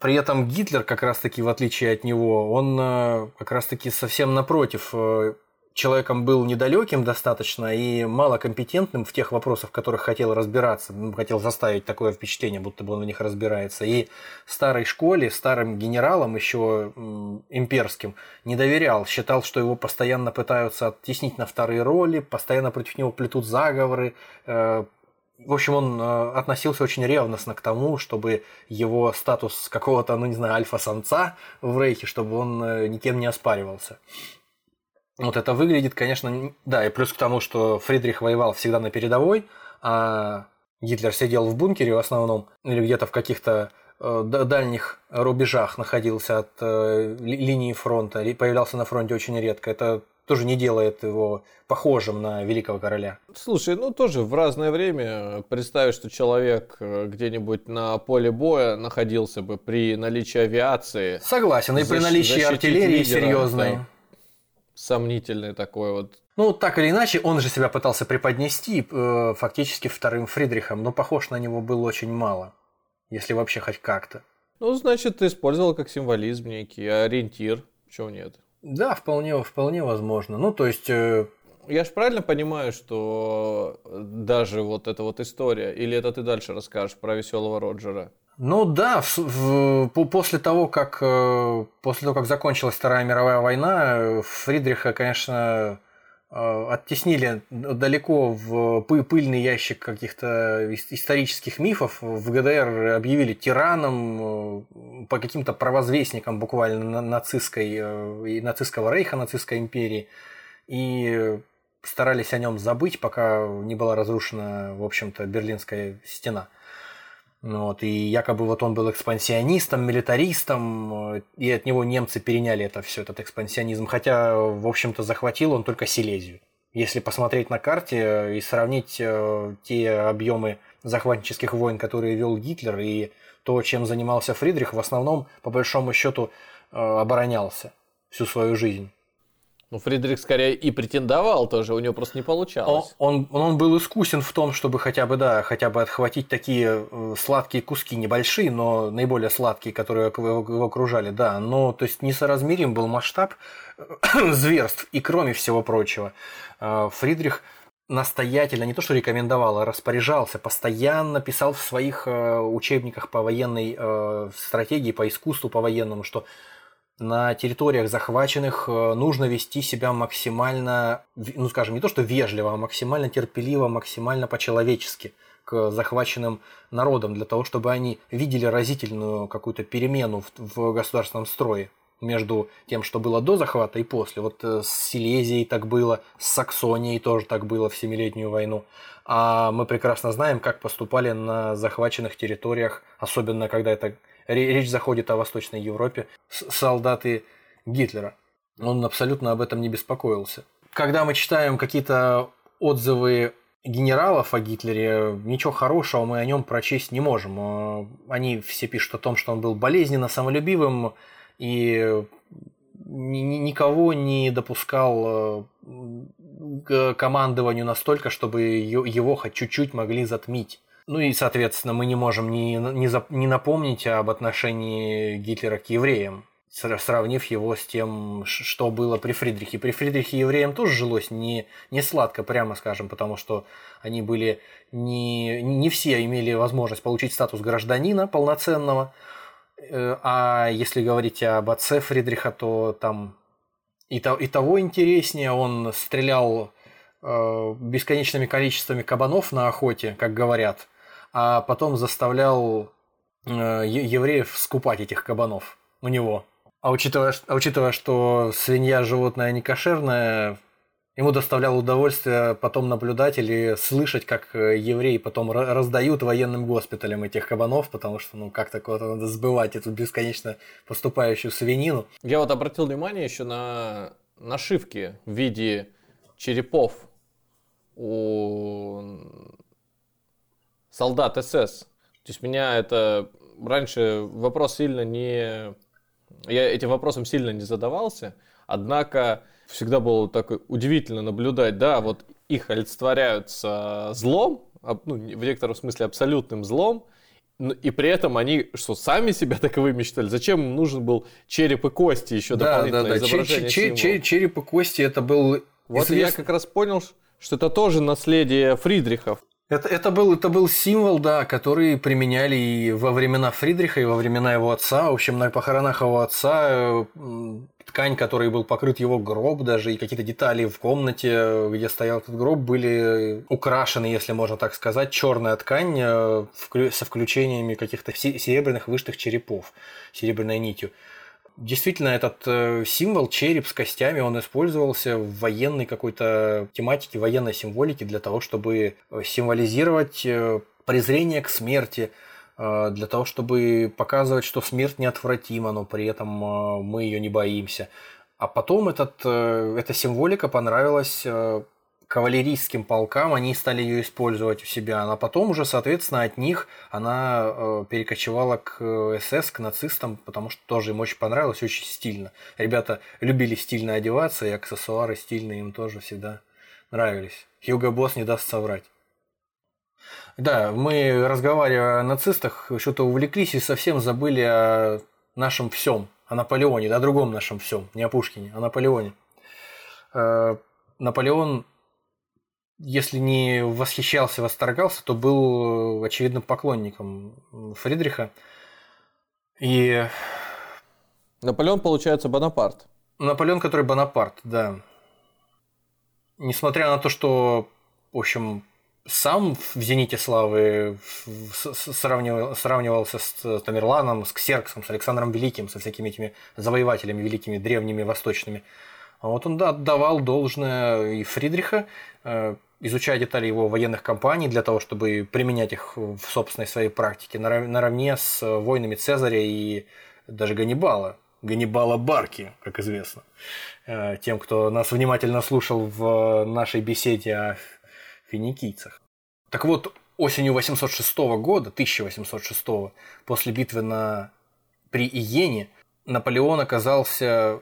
При этом Гитлер, как раз-таки, в отличие от него, он э, как раз-таки совсем напротив человеком был недалеким достаточно и малокомпетентным в тех вопросах, в которых хотел разбираться, ну, хотел заставить такое впечатление, будто бы он в них разбирается. И старой школе, старым генералам, еще имперским, не доверял, считал, что его постоянно пытаются оттеснить на вторые роли, постоянно против него плетут заговоры. В общем, он э, относился очень ревностно к тому, чтобы его статус какого-то, ну не знаю, альфа-самца в Рейхе, чтобы он э, никем не оспаривался. Вот это выглядит, конечно, да, и плюс к тому, что Фридрих воевал всегда на передовой, а Гитлер сидел в бункере в основном, или где-то в каких-то э, дальних рубежах находился от линии фронта, появлялся на фронте очень редко. Это тоже не делает его похожим на великого короля. Слушай, ну тоже в разное время представить, что человек э, где-нибудь на поле боя находился бы при наличии авиации. Согласен, и при наличии артиллерии серьезной. Да сомнительный такой вот. Ну, так или иначе, он же себя пытался преподнести э, фактически вторым Фридрихом, но похож на него было очень мало, если вообще хоть как-то. Ну, значит, ты использовал как символизм некий, ориентир, чего нет. Да, вполне, вполне возможно. Ну, то есть... Э... Я же правильно понимаю, что даже вот эта вот история, или это ты дальше расскажешь про веселого Роджера? Ну да, в, в, после того, как э, после того, как закончилась Вторая мировая война, Фридриха, конечно, э, оттеснили далеко в пыльный ящик каких-то исторических мифов. В ГДР объявили тираном, э, по каким-то провозвестникам буквально нацистской, и нацистского рейха, нацистской империи. И старались о нем забыть, пока не была разрушена, в общем-то, Берлинская стена. Ну вот, и якобы вот он был экспансионистом, милитаристом, э, и от него немцы переняли это все, этот экспансионизм. Хотя, в общем-то, захватил он только Силезию. Если посмотреть на карте э, и сравнить э, те объемы захватнических войн, которые вел Гитлер, и то, чем занимался Фридрих, в основном, по большому счету, оборонялся всю свою жизнь. Ну, Фридрих скорее и претендовал тоже, у него просто не получалось. Он, он, он был искусен в том, чтобы хотя бы, да, хотя бы отхватить такие э, сладкие куски, небольшие, но наиболее сладкие, которые его окружали, да. Но, то есть, несоразмерим был масштаб э, [COUGHS] зверств. И кроме всего прочего, э, Фридрих настоятельно, не то что рекомендовал, а распоряжался, постоянно писал в своих учебниках по военной стратегии, по искусству, по военному, что на территориях захваченных э, нужно вести себя максимально, ну скажем, не то что вежливо, а максимально терпеливо, максимально по-человечески к захваченным народам, для того, чтобы они видели разительную какую-то перемену в, в государственном строе между тем, что было до захвата и после. Вот э, с Силезией так было, с Саксонией тоже так было в Семилетнюю войну. А мы прекрасно знаем, как поступали на захваченных территориях, особенно когда это речь заходит о Восточной Европе, солдаты Гитлера. Он абсолютно об этом не беспокоился. Когда мы читаем какие-то отзывы генералов о Гитлере, ничего хорошего мы о нем прочесть не можем. Э, они все пишут о том, что он был болезненно самолюбивым и никого не допускал э, к командованию настолько, чтобы его хоть чуть-чуть могли затмить. Ну и, соответственно, мы не можем не, не, за, не напомнить об отношении Гитлера к евреям, сравнив его с тем, что было при Фридрихе. При Фридрихе евреям тоже жилось не, не сладко, прямо скажем, потому что они были не, не все имели возможность получить статус гражданина полноценного. Э, а если говорить об отце Фридриха, то там и, то, и того интереснее. Он стрелял э, бесконечными количествами кабанов на охоте, как говорят а потом заставлял э, евреев скупать этих кабанов у него. А учитывая, а учитывая, что свинья животное не кошерное, Ему доставляло удовольствие потом наблюдать или слышать, как э, евреи потом раздают военным госпиталям этих кабанов, потому что, ну, как-то куда-то надо сбывать эту бесконечно поступающую свинину. Я вот обратил внимание еще на нашивки в виде черепов у солдат СС. То есть меня это раньше вопрос сильно не... Я этим вопросом сильно не задавался, однако всегда было так удивительно наблюдать, да, вот их олицетворяют с злом, ну, в некотором смысле абсолютным злом, и при этом они что, сами себя таковыми считали? Зачем им нужен был череп и кости еще да, дополнительное да, да. изображение чер, чер, череп и кости это был... Вот извест... я как раз понял, что это тоже наследие Фридрихов. Это, это, был, это был символ, да, который применяли и во времена Фридриха, и во времена его отца. В общем, на похоронах его отца ткань, которой был покрыт его гроб, даже и какие-то детали в комнате, где стоял этот гроб, были украшены, если можно так сказать, черная ткань э, со включениями каких-то серебряных вышитых черепов, серебряной нитью. Действительно, этот э, символ, череп с костями, он использовался в военной какой-то тематике, военной символике для того, чтобы э, символизировать э, презрение к смерти, для того, чтобы показывать, что смерть неотвратима, но при этом мы ее не боимся. А потом этот, эта символика понравилась кавалерийским полкам, они стали ее использовать у себя. А потом уже, соответственно, от них она э, перекочевала к СС, э, к нацистам, потому что тоже им очень понравилось, очень стильно. Ребята любили стильно одеваться, и аксессуары стильные им тоже всегда нравились. Хьюго Босс не даст соврать. Да, мы, разговаривая о нацистах, что-то увлеклись и совсем забыли о нашем всем, о Наполеоне, о другом нашем всем, не о Пушкине, о Наполеоне. Э, Наполеон если не восхищался, восторгался, то был очевидным поклонником Фридриха. И... Наполеон, получается, Бонапарт. Наполеон, который Бонапарт, да. Несмотря на то, что, в общем, сам в «Зените славы» сравнивал, сравнивался с Тамерланом, с Ксерксом, с Александром Великим, со всякими этими завоевателями великими, древними, восточными. А вот он да, отдавал должное и Фридриха, э, изучая детали его военных кампаний для того, чтобы применять их в собственной своей практике, наравне с войнами Цезаря и даже Ганнибала. Ганнибала Барки, как известно. Э, тем, кто нас внимательно слушал в нашей беседе о финикийцах. Так вот, осенью 806 года, 1806, после битвы на... при Иене, Наполеон оказался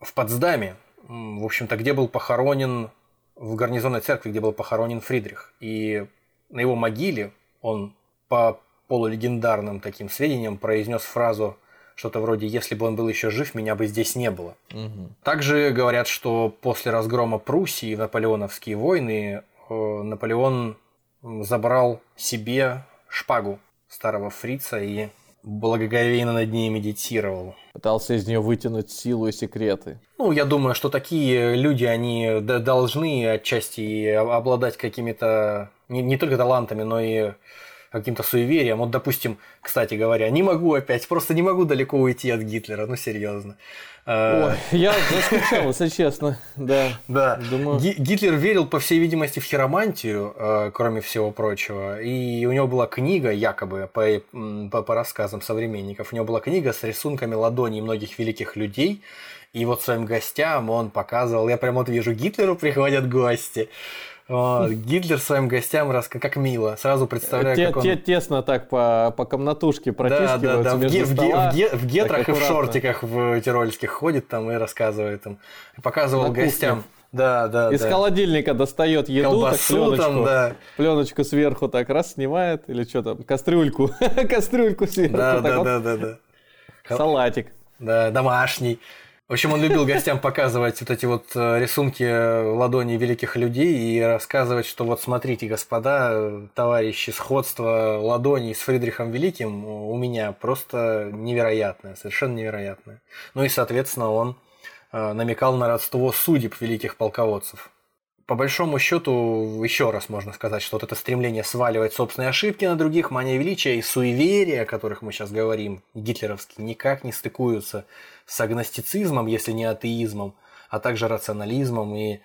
в Потсдаме, в общем-то, где был похоронен в гарнизонной церкви, где был похоронен Фридрих. И на его могиле он по полулегендарным таким сведениям произнес фразу что-то вроде «если бы он был еще жив, меня бы здесь не было». Угу. Также говорят, что после разгрома Пруссии в наполеоновские войны э, Наполеон забрал себе шпагу старого фрица и благоговейно над ней медитировал. Пытался из нее вытянуть силу и секреты. Ну, я думаю, что такие люди, они должны отчасти обладать какими-то не, не только талантами, но и каким-то суеверием. Вот, допустим, кстати говоря, не могу опять, просто не могу далеко уйти от Гитлера, ну серьезно. А, Ой, я заскучал, если честно, да. Да, Думаю... Гитлер верил, по всей видимости, в хиромантию, э, кроме всего прочего, и у него была книга, якобы, по, по, по рассказам современников, у него была книга с рисунками ладоней многих великих людей, и вот своим гостям он показывал, я прям вот вижу, Гитлеру приходят гости, Гитлер своим гостям раз как мило. Сразу представляю, те, как он... те, Тесно так по, по комнатушке протискиваются да, да, да. между в, стола, в, ге, в гетрах и в шортиках в тирольских ходит там и рассказывает им. Показывал гостям. Да, да, Из да. холодильника достает еду, Колбасу так пленочку, там, да. пленочку сверху так раз снимает, или что там, кастрюльку, [LAUGHS] кастрюльку сверху. Да, да, да, да, да. Салатик. Да, домашний. В общем, он любил гостям показывать вот эти вот э, рисунки ладоней великих людей и рассказывать, что вот смотрите, господа, товарищи, сходство ладоней с Фридрихом Великим у меня просто невероятное, совершенно невероятное. Ну и, соответственно, он э, намекал на родство судеб великих полководцев по большому счету, еще раз можно сказать, что вот это стремление сваливать собственные ошибки на других, мания величия и суеверия, о которых мы сейчас говорим, гитлеровские, никак не стыкуются с агностицизмом, если не атеизмом, а также рационализмом и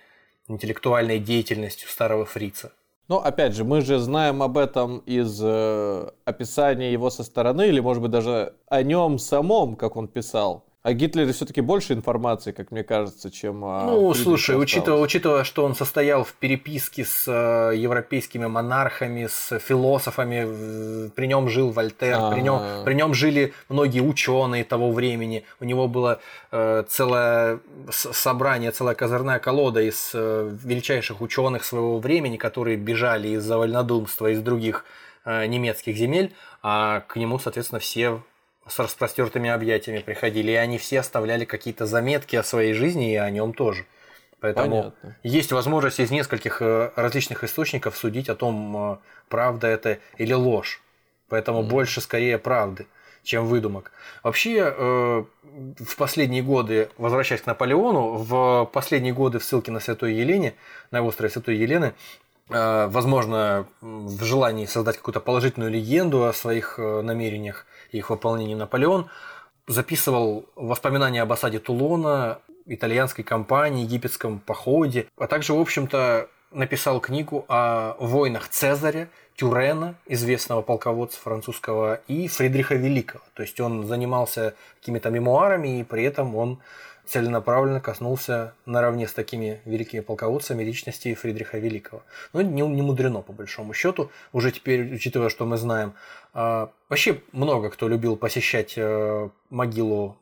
интеллектуальной деятельностью старого фрица. Ну, опять же, мы же знаем об этом из э, описания его со стороны, или, может быть, даже о нем самом, как он писал. О Гитлере все-таки больше информации, как мне кажется, чем о Ну, Фридрихе слушай, осталось. учитывая, учитывая, что он состоял в переписке с э, европейскими монархами, с философами, при нем жил Вольтер, при нем, при нем жили многие ученые того времени, у него было э, целое собрание, целая козырная колода из э, величайших ученых своего времени, которые бежали из-за вольнодумства из других э, немецких земель, а к нему, соответственно, все с распростертыми объятиями приходили, и они все оставляли какие-то заметки о своей жизни и о нем тоже. Поэтому Понятно. есть возможность из нескольких э, различных источников судить о том, э, правда это или ложь. Поэтому больше скорее правды, чем выдумок. Вообще, э, в последние годы, возвращаясь к Наполеону, в последние годы в ссылке на Святой Елене, на острове Святой Елены, возможно, в желании создать какую-то положительную легенду о своих намерениях их выполнении Наполеон записывал воспоминания об осаде Тулона, итальянской кампании, египетском походе, а также, в общем-то, написал книгу о войнах Цезаря, Тюрена, известного полководца французского, и Фридриха Великого. То есть он занимался какими-то мемуарами, и при этом он целенаправленно коснулся наравне с такими великими полководцами личности Фридриха Великого. Ну, не, не мудрено, по большому счету, уже теперь, учитывая, что мы знаем. А, вообще много кто любил посещать э, могилу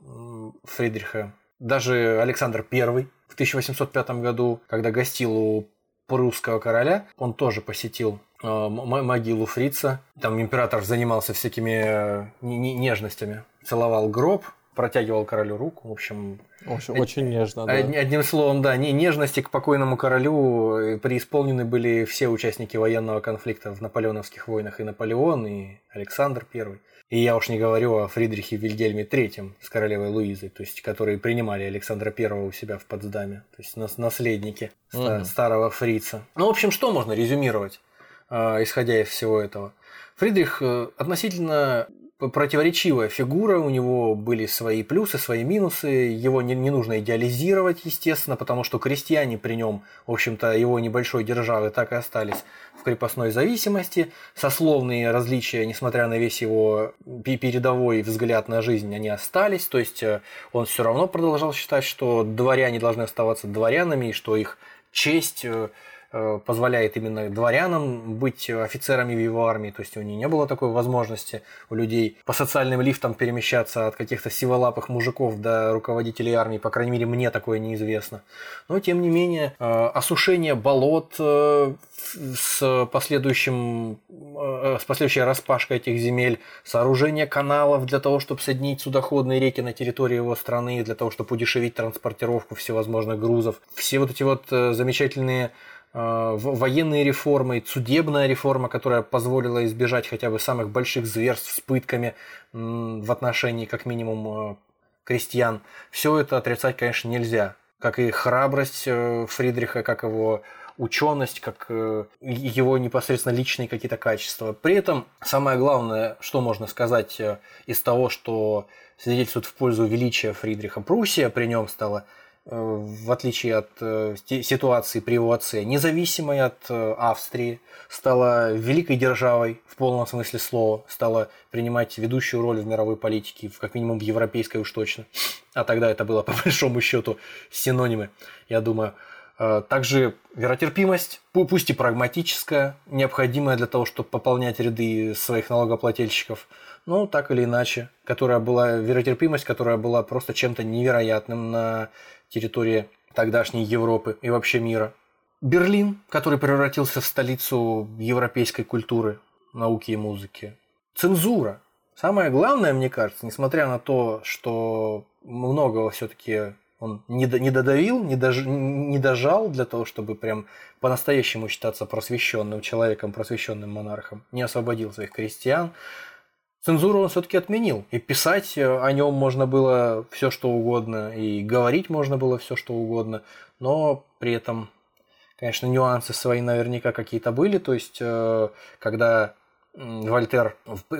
Фридриха. Даже Александр I в 1805 году, когда гостил у прусского короля, он тоже посетил э, могилу Фрица. Там император занимался всякими э, не- не- нежностями. Целовал гроб, протягивал королю руку. В общем, В общем, очень нежно, да. Од- Одним словом, да, не- нежности к покойному королю э, преисполнены были все участники военного конфликта в наполеоновских войнах, и Наполеон, и Александр I. И я уж не говорю о Фридрихе Вильгельме III с королевой Луизой, то есть которые принимали Александра I у себя в Потсдаме, то есть нас- наследники ста- Мгм. старого фрица. Ну, в общем, что можно резюмировать, э, исходя из всего этого? Фридрих э, относительно противоречивая фигура, у него были свои плюсы, свои минусы, его не, не нужно идеализировать, естественно, потому что крестьяне при нем, в общем-то, его небольшой державы так и остались в крепостной зависимости, сословные различия, несмотря на весь его пе- передовой взгляд на жизнь, они остались, то есть э, он все равно продолжал считать, что дворяне должны оставаться дворянами, и что их честь э, позволяет именно дворянам быть офицерами в его армии. То есть у них не было такой возможности у людей по социальным лифтам перемещаться от каких-то сиволапых мужиков до руководителей армии. По крайней мере, мне такое неизвестно. Но, тем не менее, э, осушение болот э, с последующим э, с последующей распашкой этих земель, сооружение каналов для того, чтобы соединить судоходные реки на территории его страны, для того, чтобы удешевить транспортировку всевозможных грузов. Все вот эти вот э, замечательные э, военные реформы, судебная реформа, которая позволила избежать хотя бы самых больших зверств с пытками в отношении, как минимум, э, крестьян. Все это отрицать, конечно, нельзя. Как и храбрость э, Фридриха, как его ученость, как э, его непосредственно личные какие-то качества. При этом самое главное, что можно сказать э, из того, что свидетельствует в пользу величия Фридриха, Пруссия при нем стала э, в отличие от э, си- ситуации при отце, независимой от э, Австрии, стала великой державой в полном смысле слова, стала принимать ведущую роль в мировой политике, как минимум в европейской уж точно. А тогда это было [LAUGHS] по большому счету синонимы, я думаю. Э, Также веротерпимость, пу- пусть и прагматическая, необходимая для того, чтобы пополнять ряды своих налогоплательщиков, но так или иначе, которая была веротерпимость, которая была просто чем-то невероятным на территории тогдашней Европы и вообще мира. Берлин, который превратился в столицу европейской культуры, науки и музыки. Цензура. Самое главное, мне кажется, несмотря на то, что многого все-таки он не, не додавил, не, дож- не дожал для того, чтобы прям по-настоящему считаться просвещенным человеком, просвещенным монархом, не освободил своих крестьян. Цензуру он все-таки отменил. И писать э, о нем можно было все, что угодно, и говорить можно было все, что угодно, но при этом, конечно, нюансы свои наверняка какие-то были. То есть, э, когда Вольтер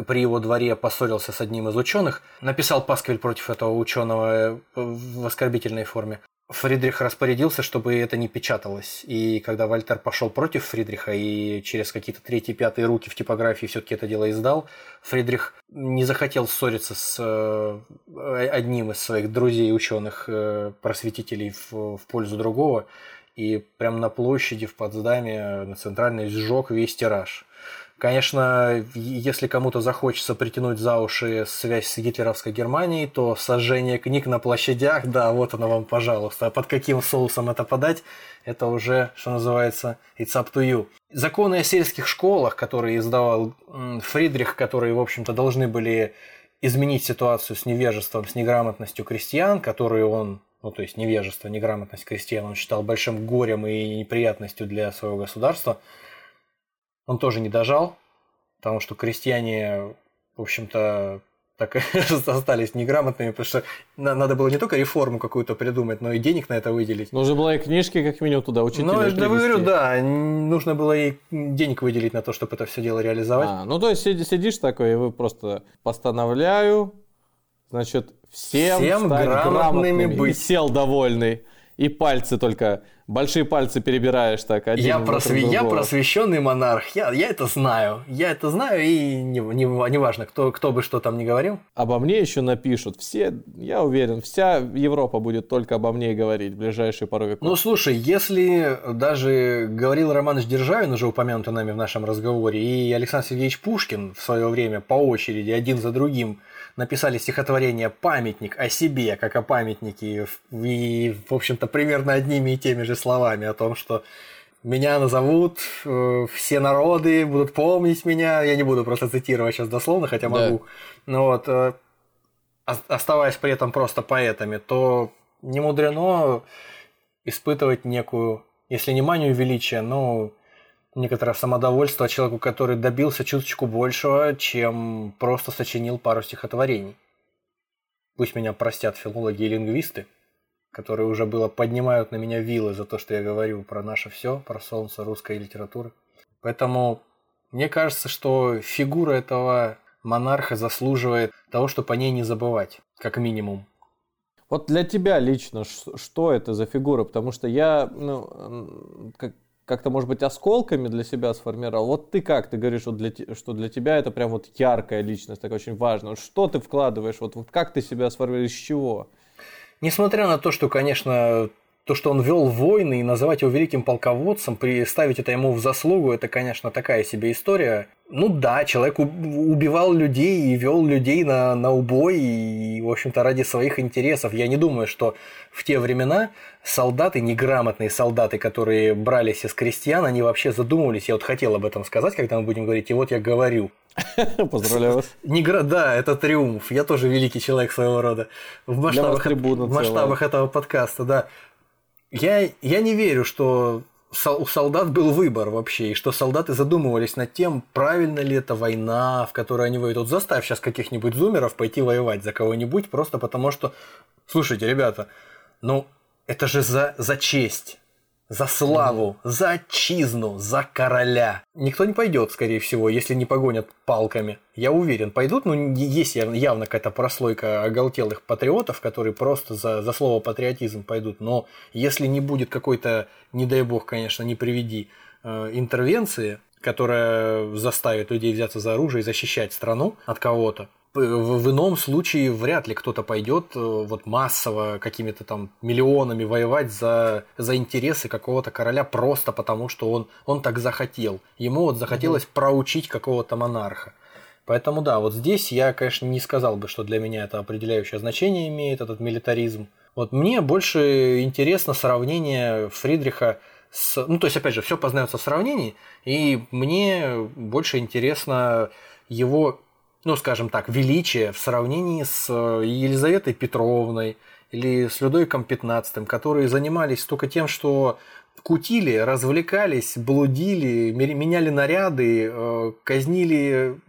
при его дворе поссорился с одним из ученых, написал пасквиль против этого ученого э, в оскорбительной форме. Фридрих распорядился, чтобы это не печаталось. И когда Вольтер пошел против Фридриха и через какие-то третьи, пятые руки в типографии все-таки это дело издал, Фридрих не захотел ссориться с э, одним из своих друзей ученых э, просветителей в, в пользу другого. И прямо на площади в Потсдаме на центральной сжег весь тираж. Конечно, если кому-то захочется притянуть за уши связь с гитлеровской Германией, то сожжение книг на площадях, да, вот оно вам, пожалуйста. А под каким соусом это подать, это уже, что называется, it's up to you. Законы о сельских школах, которые издавал Фридрих, которые, в общем-то, должны были изменить ситуацию с невежеством, с неграмотностью крестьян, которые он ну то есть невежество, неграмотность крестьян, он считал большим горем и неприятностью для своего государства – он тоже не дожал, потому что крестьяне, в общем-то, так [LAUGHS] остались неграмотными, потому что надо было не только реформу какую-то придумать, но и денег на это выделить. Нужно было и книжки как минимум туда учить. Ну, я говорю, да, нужно было и денег выделить на то, чтобы это все дело реализовать. А, ну, то есть сидишь такой, и вы просто постановляю, значит, всем, всем грамотными, грамотными быть. И сел довольный и пальцы только, большие пальцы перебираешь так. Один я, просве... я просвещенный монарх, я, я это знаю, я это знаю, и не, не, не важно, кто, кто бы что там ни говорил. Обо мне еще напишут, все, я уверен, вся Европа будет только обо мне говорить в ближайшие пару веков. Ну, слушай, если даже говорил Романович Державин, уже упомянутый нами в нашем разговоре, и Александр Сергеевич Пушкин в свое время по очереди, один за другим, написали стихотворение «Памятник» о себе, как о памятнике, и, в общем-то, примерно одними и теми же словами о том, что меня назовут, э, все народы будут помнить меня. Я не буду просто цитировать сейчас дословно, хотя могу. Да. Но вот, э, оставаясь при этом просто поэтами, то не мудрено испытывать некую, если не манию величия, но некоторое самодовольство человеку, который добился чуточку большего, чем просто сочинил пару стихотворений. Пусть меня простят филологи и лингвисты, которые уже было поднимают на меня вилы за то, что я говорю про наше все, про солнце русской литературы. Поэтому мне кажется, что фигура этого монарха заслуживает того, чтобы по ней не забывать, как минимум. Вот для тебя лично, что это за фигура? Потому что я, ну, как, как-то, может быть, осколками для себя сформировал. Вот ты как? Ты говоришь, вот для, что для тебя это прям вот яркая личность, так очень важно. Вот что ты вкладываешь? Вот, вот как ты себя сформировал? Из чего? Несмотря на то, что, конечно, то, что он вел войны и называть его великим полководцем, ставить это ему в заслугу, это, конечно, такая себе история. Ну да, человек убивал людей и вел людей на, на убой, и, в общем-то, ради своих интересов. Я не думаю, что в те времена солдаты, неграмотные солдаты, которые брались из крестьян, они вообще задумывались. Я вот хотел об этом сказать, когда мы будем говорить, и вот я говорю. [LAUGHS] Поздравляю вас. Не, да, это триумф. Я тоже великий человек своего рода. В масштабах, в масштабах этого подкаста, да. Я, я не верю, что у солдат был выбор вообще, и что солдаты задумывались над тем, правильно ли это война, в которой они воюют. Вот заставь сейчас каких-нибудь зумеров пойти воевать за кого-нибудь, просто потому что, слушайте, ребята, ну это же за, за честь за славу, за отчизну, за короля. Никто не пойдет, скорее всего, если не погонят палками. Я уверен, пойдут, но ну, есть явно какая-то прослойка оголтелых патриотов, которые просто за, за слово патриотизм пойдут. Но если не будет какой-то, не дай бог, конечно, не приведи, э, интервенции, которая заставит людей взяться за оружие и защищать страну от кого-то, в ином случае вряд ли кто-то пойдет э, вот массово какими-то там миллионами воевать за, за интересы какого-то короля просто потому, что он, он так захотел. Ему вот захотелось mm-hmm. проучить какого-то монарха. Поэтому да, вот здесь я, конечно, не сказал бы, что для меня это определяющее значение имеет, этот милитаризм. Вот мне больше интересно сравнение Фридриха с... Ну, то есть, опять же, все познается в сравнении, и мне больше интересно его ну, скажем так, величие в сравнении с э, Елизаветой Петровной или с Людовиком XV, которые занимались только тем, что кутили, развлекались, блудили, меняли наряды, э, казнили,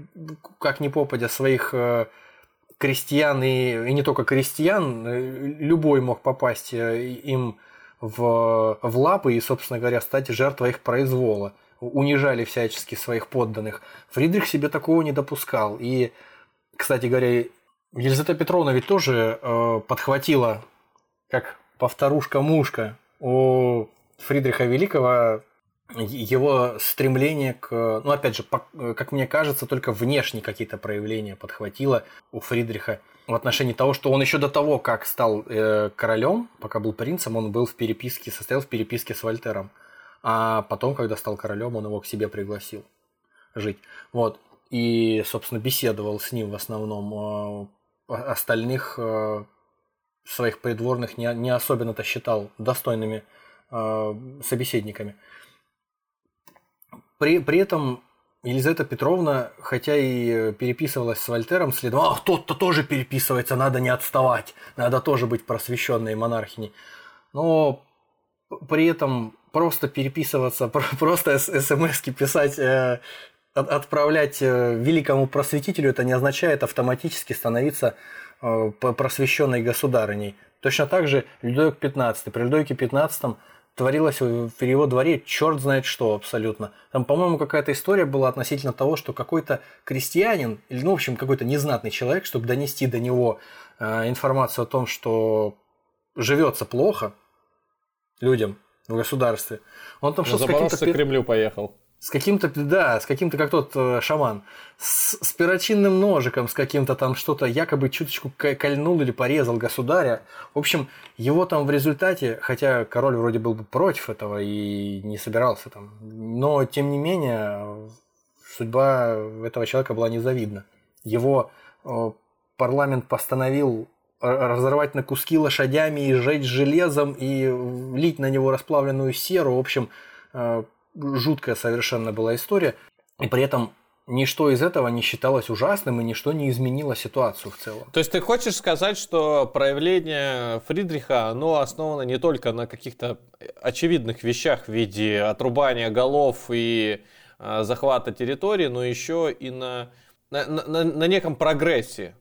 как ни попадя, своих э, крестьян и, и не только крестьян, любой мог попасть им в, в лапы и, собственно говоря, стать жертвой их произвола унижали всячески своих подданных. Фридрих себе такого не допускал. И, кстати говоря, Елизавета Петровна ведь тоже э, подхватила, как повторушка-мушка у Фридриха Великого его стремление к, ну опять же, как мне кажется, только внешние какие-то проявления подхватило у Фридриха в отношении того, что он еще до того, как стал э, королем, пока был принцем, он был в переписке, состоял в переписке с Вольтером. А потом, когда стал королем, он его к себе пригласил жить. Вот. И, собственно, беседовал с ним в основном. Э, остальных э, своих придворных не, не особенно-то считал достойными собеседниками. При, при этом Елизавета Петровна, хотя и переписывалась с Вольтером, следом, а тот-то тоже переписывается, надо не отставать, надо тоже быть просвещенной монархиней. Но при этом просто переписываться, [LAUGHS] просто смс писать, э, отправлять э, великому просветителю, это не означает автоматически становиться э, просвещенной государыней. Точно так же Людовик XV. При Людовике XV творилось в его дворе черт знает что абсолютно. Там, по-моему, какая-то история была относительно того, что какой-то крестьянин, или, ну, в общем, какой-то незнатный человек, чтобы донести до него информацию о том, что живется плохо людям в государстве, он там что с каким-то... к Кремлю поехал с каким-то, да, с каким-то, как тот э, шаман, с, с перочинным ножиком, с каким-то там что-то якобы чуточку кольнул или порезал государя. В общем, его там в результате, хотя король вроде был бы против этого и не собирался там, но тем не менее судьба этого человека была незавидна. Его э, парламент постановил разорвать на куски лошадями и сжечь железом и лить на него расплавленную серу. В общем, э, жуткая совершенно была история, и при этом ничто из этого не считалось ужасным, и ничто не изменило ситуацию в целом. То есть ты хочешь сказать, что проявление Фридриха, оно основано не только на каких-то очевидных вещах в виде отрубания голов и э, захвата территории, но еще и на, на, на, на неком прогрессе.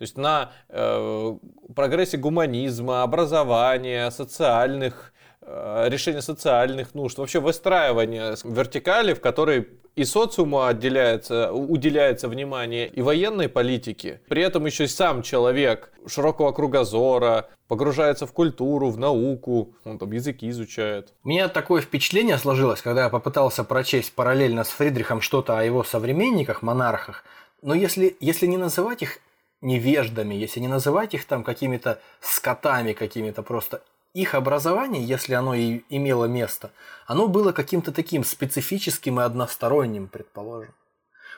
То есть на э, прогрессе гуманизма, образования, социальных Э, решение социальных нужд, вообще выстраивание вертикали, в которой и социуму отделяется, уделяется внимание, и военной политике. При этом еще и сам человек широкого кругозора, погружается в культуру, в науку, он там языки изучает. У меня такое впечатление сложилось, когда я попытался прочесть параллельно с Фридрихом что-то о его современниках, монархах, но если, если не называть их невеждами, если не называть их там какими-то скотами, какими-то просто их образование, если оно и имело место, оно было каким-то таким специфическим и односторонним, предположим.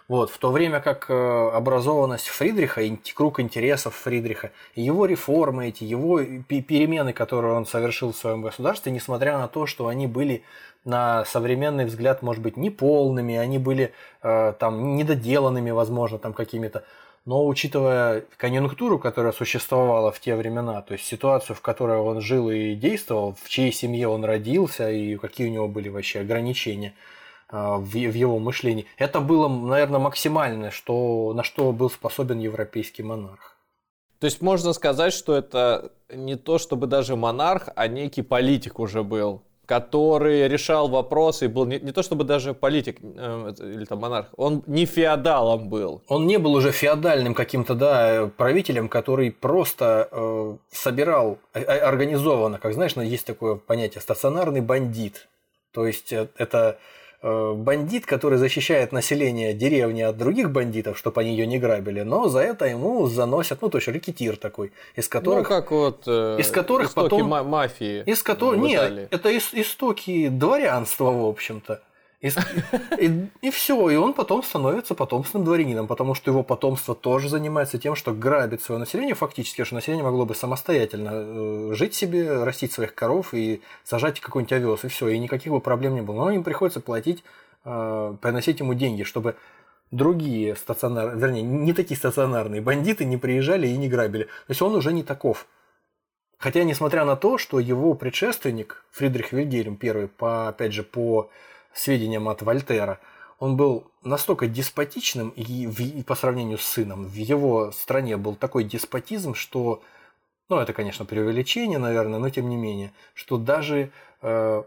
Вот, в то время как э, образованность Фридриха, круг интересов Фридриха, его реформы эти, его перемены, которые он совершил в своем государстве, несмотря на то, что они были на современный взгляд, может быть, неполными, они были э, там недоделанными, возможно, там какими-то, но учитывая конъюнктуру, которая существовала в те времена, то есть ситуацию, в которой он жил и действовал, в чьей семье он родился и какие у него были вообще ограничения а, в его мышлении, это было, наверное, максимальное, что, на что был способен европейский монарх. То есть можно сказать, что это не то чтобы даже монарх, а некий политик уже был который решал вопросы, был не, не то чтобы даже политик э, или там монарх, он не феодалом был. Он не был уже феодальным каким-то, да, правителем, который просто э, собирал э, э, организованно, как знаешь, ну, есть такое понятие стационарный бандит. То есть э, это бандит, который защищает население деревни от других бандитов, чтобы они ее не грабили, но за это ему заносят, ну, то есть рекетир такой, из которых... Ну, как вот э, из которых потом... мафии. Из которых... Нет, это истоки дворянства, в общем-то. [LAUGHS] И, и, и все, и он потом становится потомственным дворянином, потому что его потомство тоже занимается тем, что грабит свое население фактически, что население могло бы самостоятельно э, жить себе, растить своих коров и сажать какой-нибудь овес, и все, и никаких бы проблем не было. Но им приходится платить, э, приносить ему деньги, чтобы другие стационарные, вернее, не такие стационарные бандиты не приезжали и не грабили. То есть он уже не таков. Хотя, несмотря на то, что его предшественник, Фридрих Вильгельм I, по, опять же, по сведениям от Вольтера, он был настолько деспотичным и, в, и по сравнению с сыном, в его стране был такой деспотизм, что, ну это, конечно, преувеличение, наверное, но тем не менее, что даже э,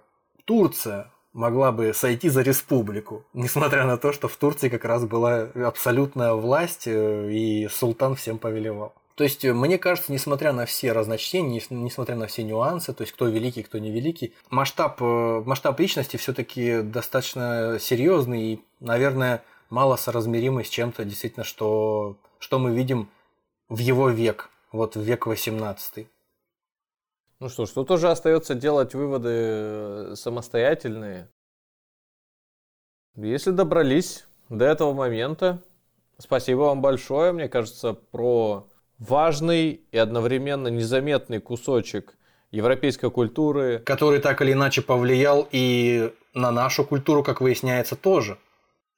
Турция могла бы сойти за республику, несмотря на то, что в Турции как раз была абсолютная власть, э, и султан всем повелевал. То есть, э, мне кажется, несмотря на все разночтения, несмотря на все нюансы, то есть, кто великий, кто не великий, масштаб, э, масштаб личности все-таки достаточно серьезный и, наверное, мало соразмеримый с чем-то действительно, что, что мы видим в его век, вот в век 18. Ну что ж, тут уже остается делать выводы э, самостоятельные. Если добрались до этого момента, спасибо вам большое. Мне кажется, про важный и одновременно незаметный кусочек европейской культуры. Который так или иначе повлиял и на нашу культуру, как выясняется, тоже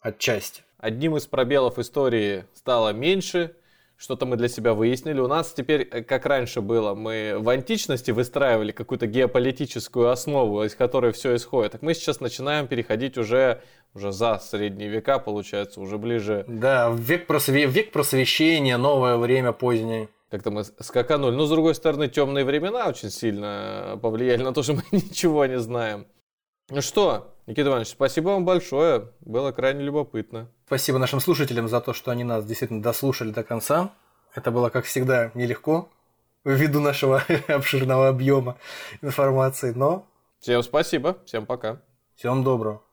отчасти. Одним из пробелов истории стало меньше, что-то мы для себя выяснили. У нас теперь, э, как раньше было, мы в античности выстраивали какую-то геополитическую основу, из которой все исходит. Так мы сейчас начинаем переходить уже, уже за средние века, получается, уже ближе. Да, век, просве... век просвещения, новое время позднее. Как-то мы скаканули. Но, с другой стороны, темные времена очень сильно повлияли на то, что мы [LAUGHS] ничего не знаем. Ну что, Никита Иванович, спасибо вам большое. Было крайне любопытно. Спасибо нашим слушателям за то, что они нас действительно дослушали до конца. Это было, как всегда, нелегко ввиду нашего [LAUGHS] обширного объема информации, но... Всем спасибо, всем пока. Всем доброго.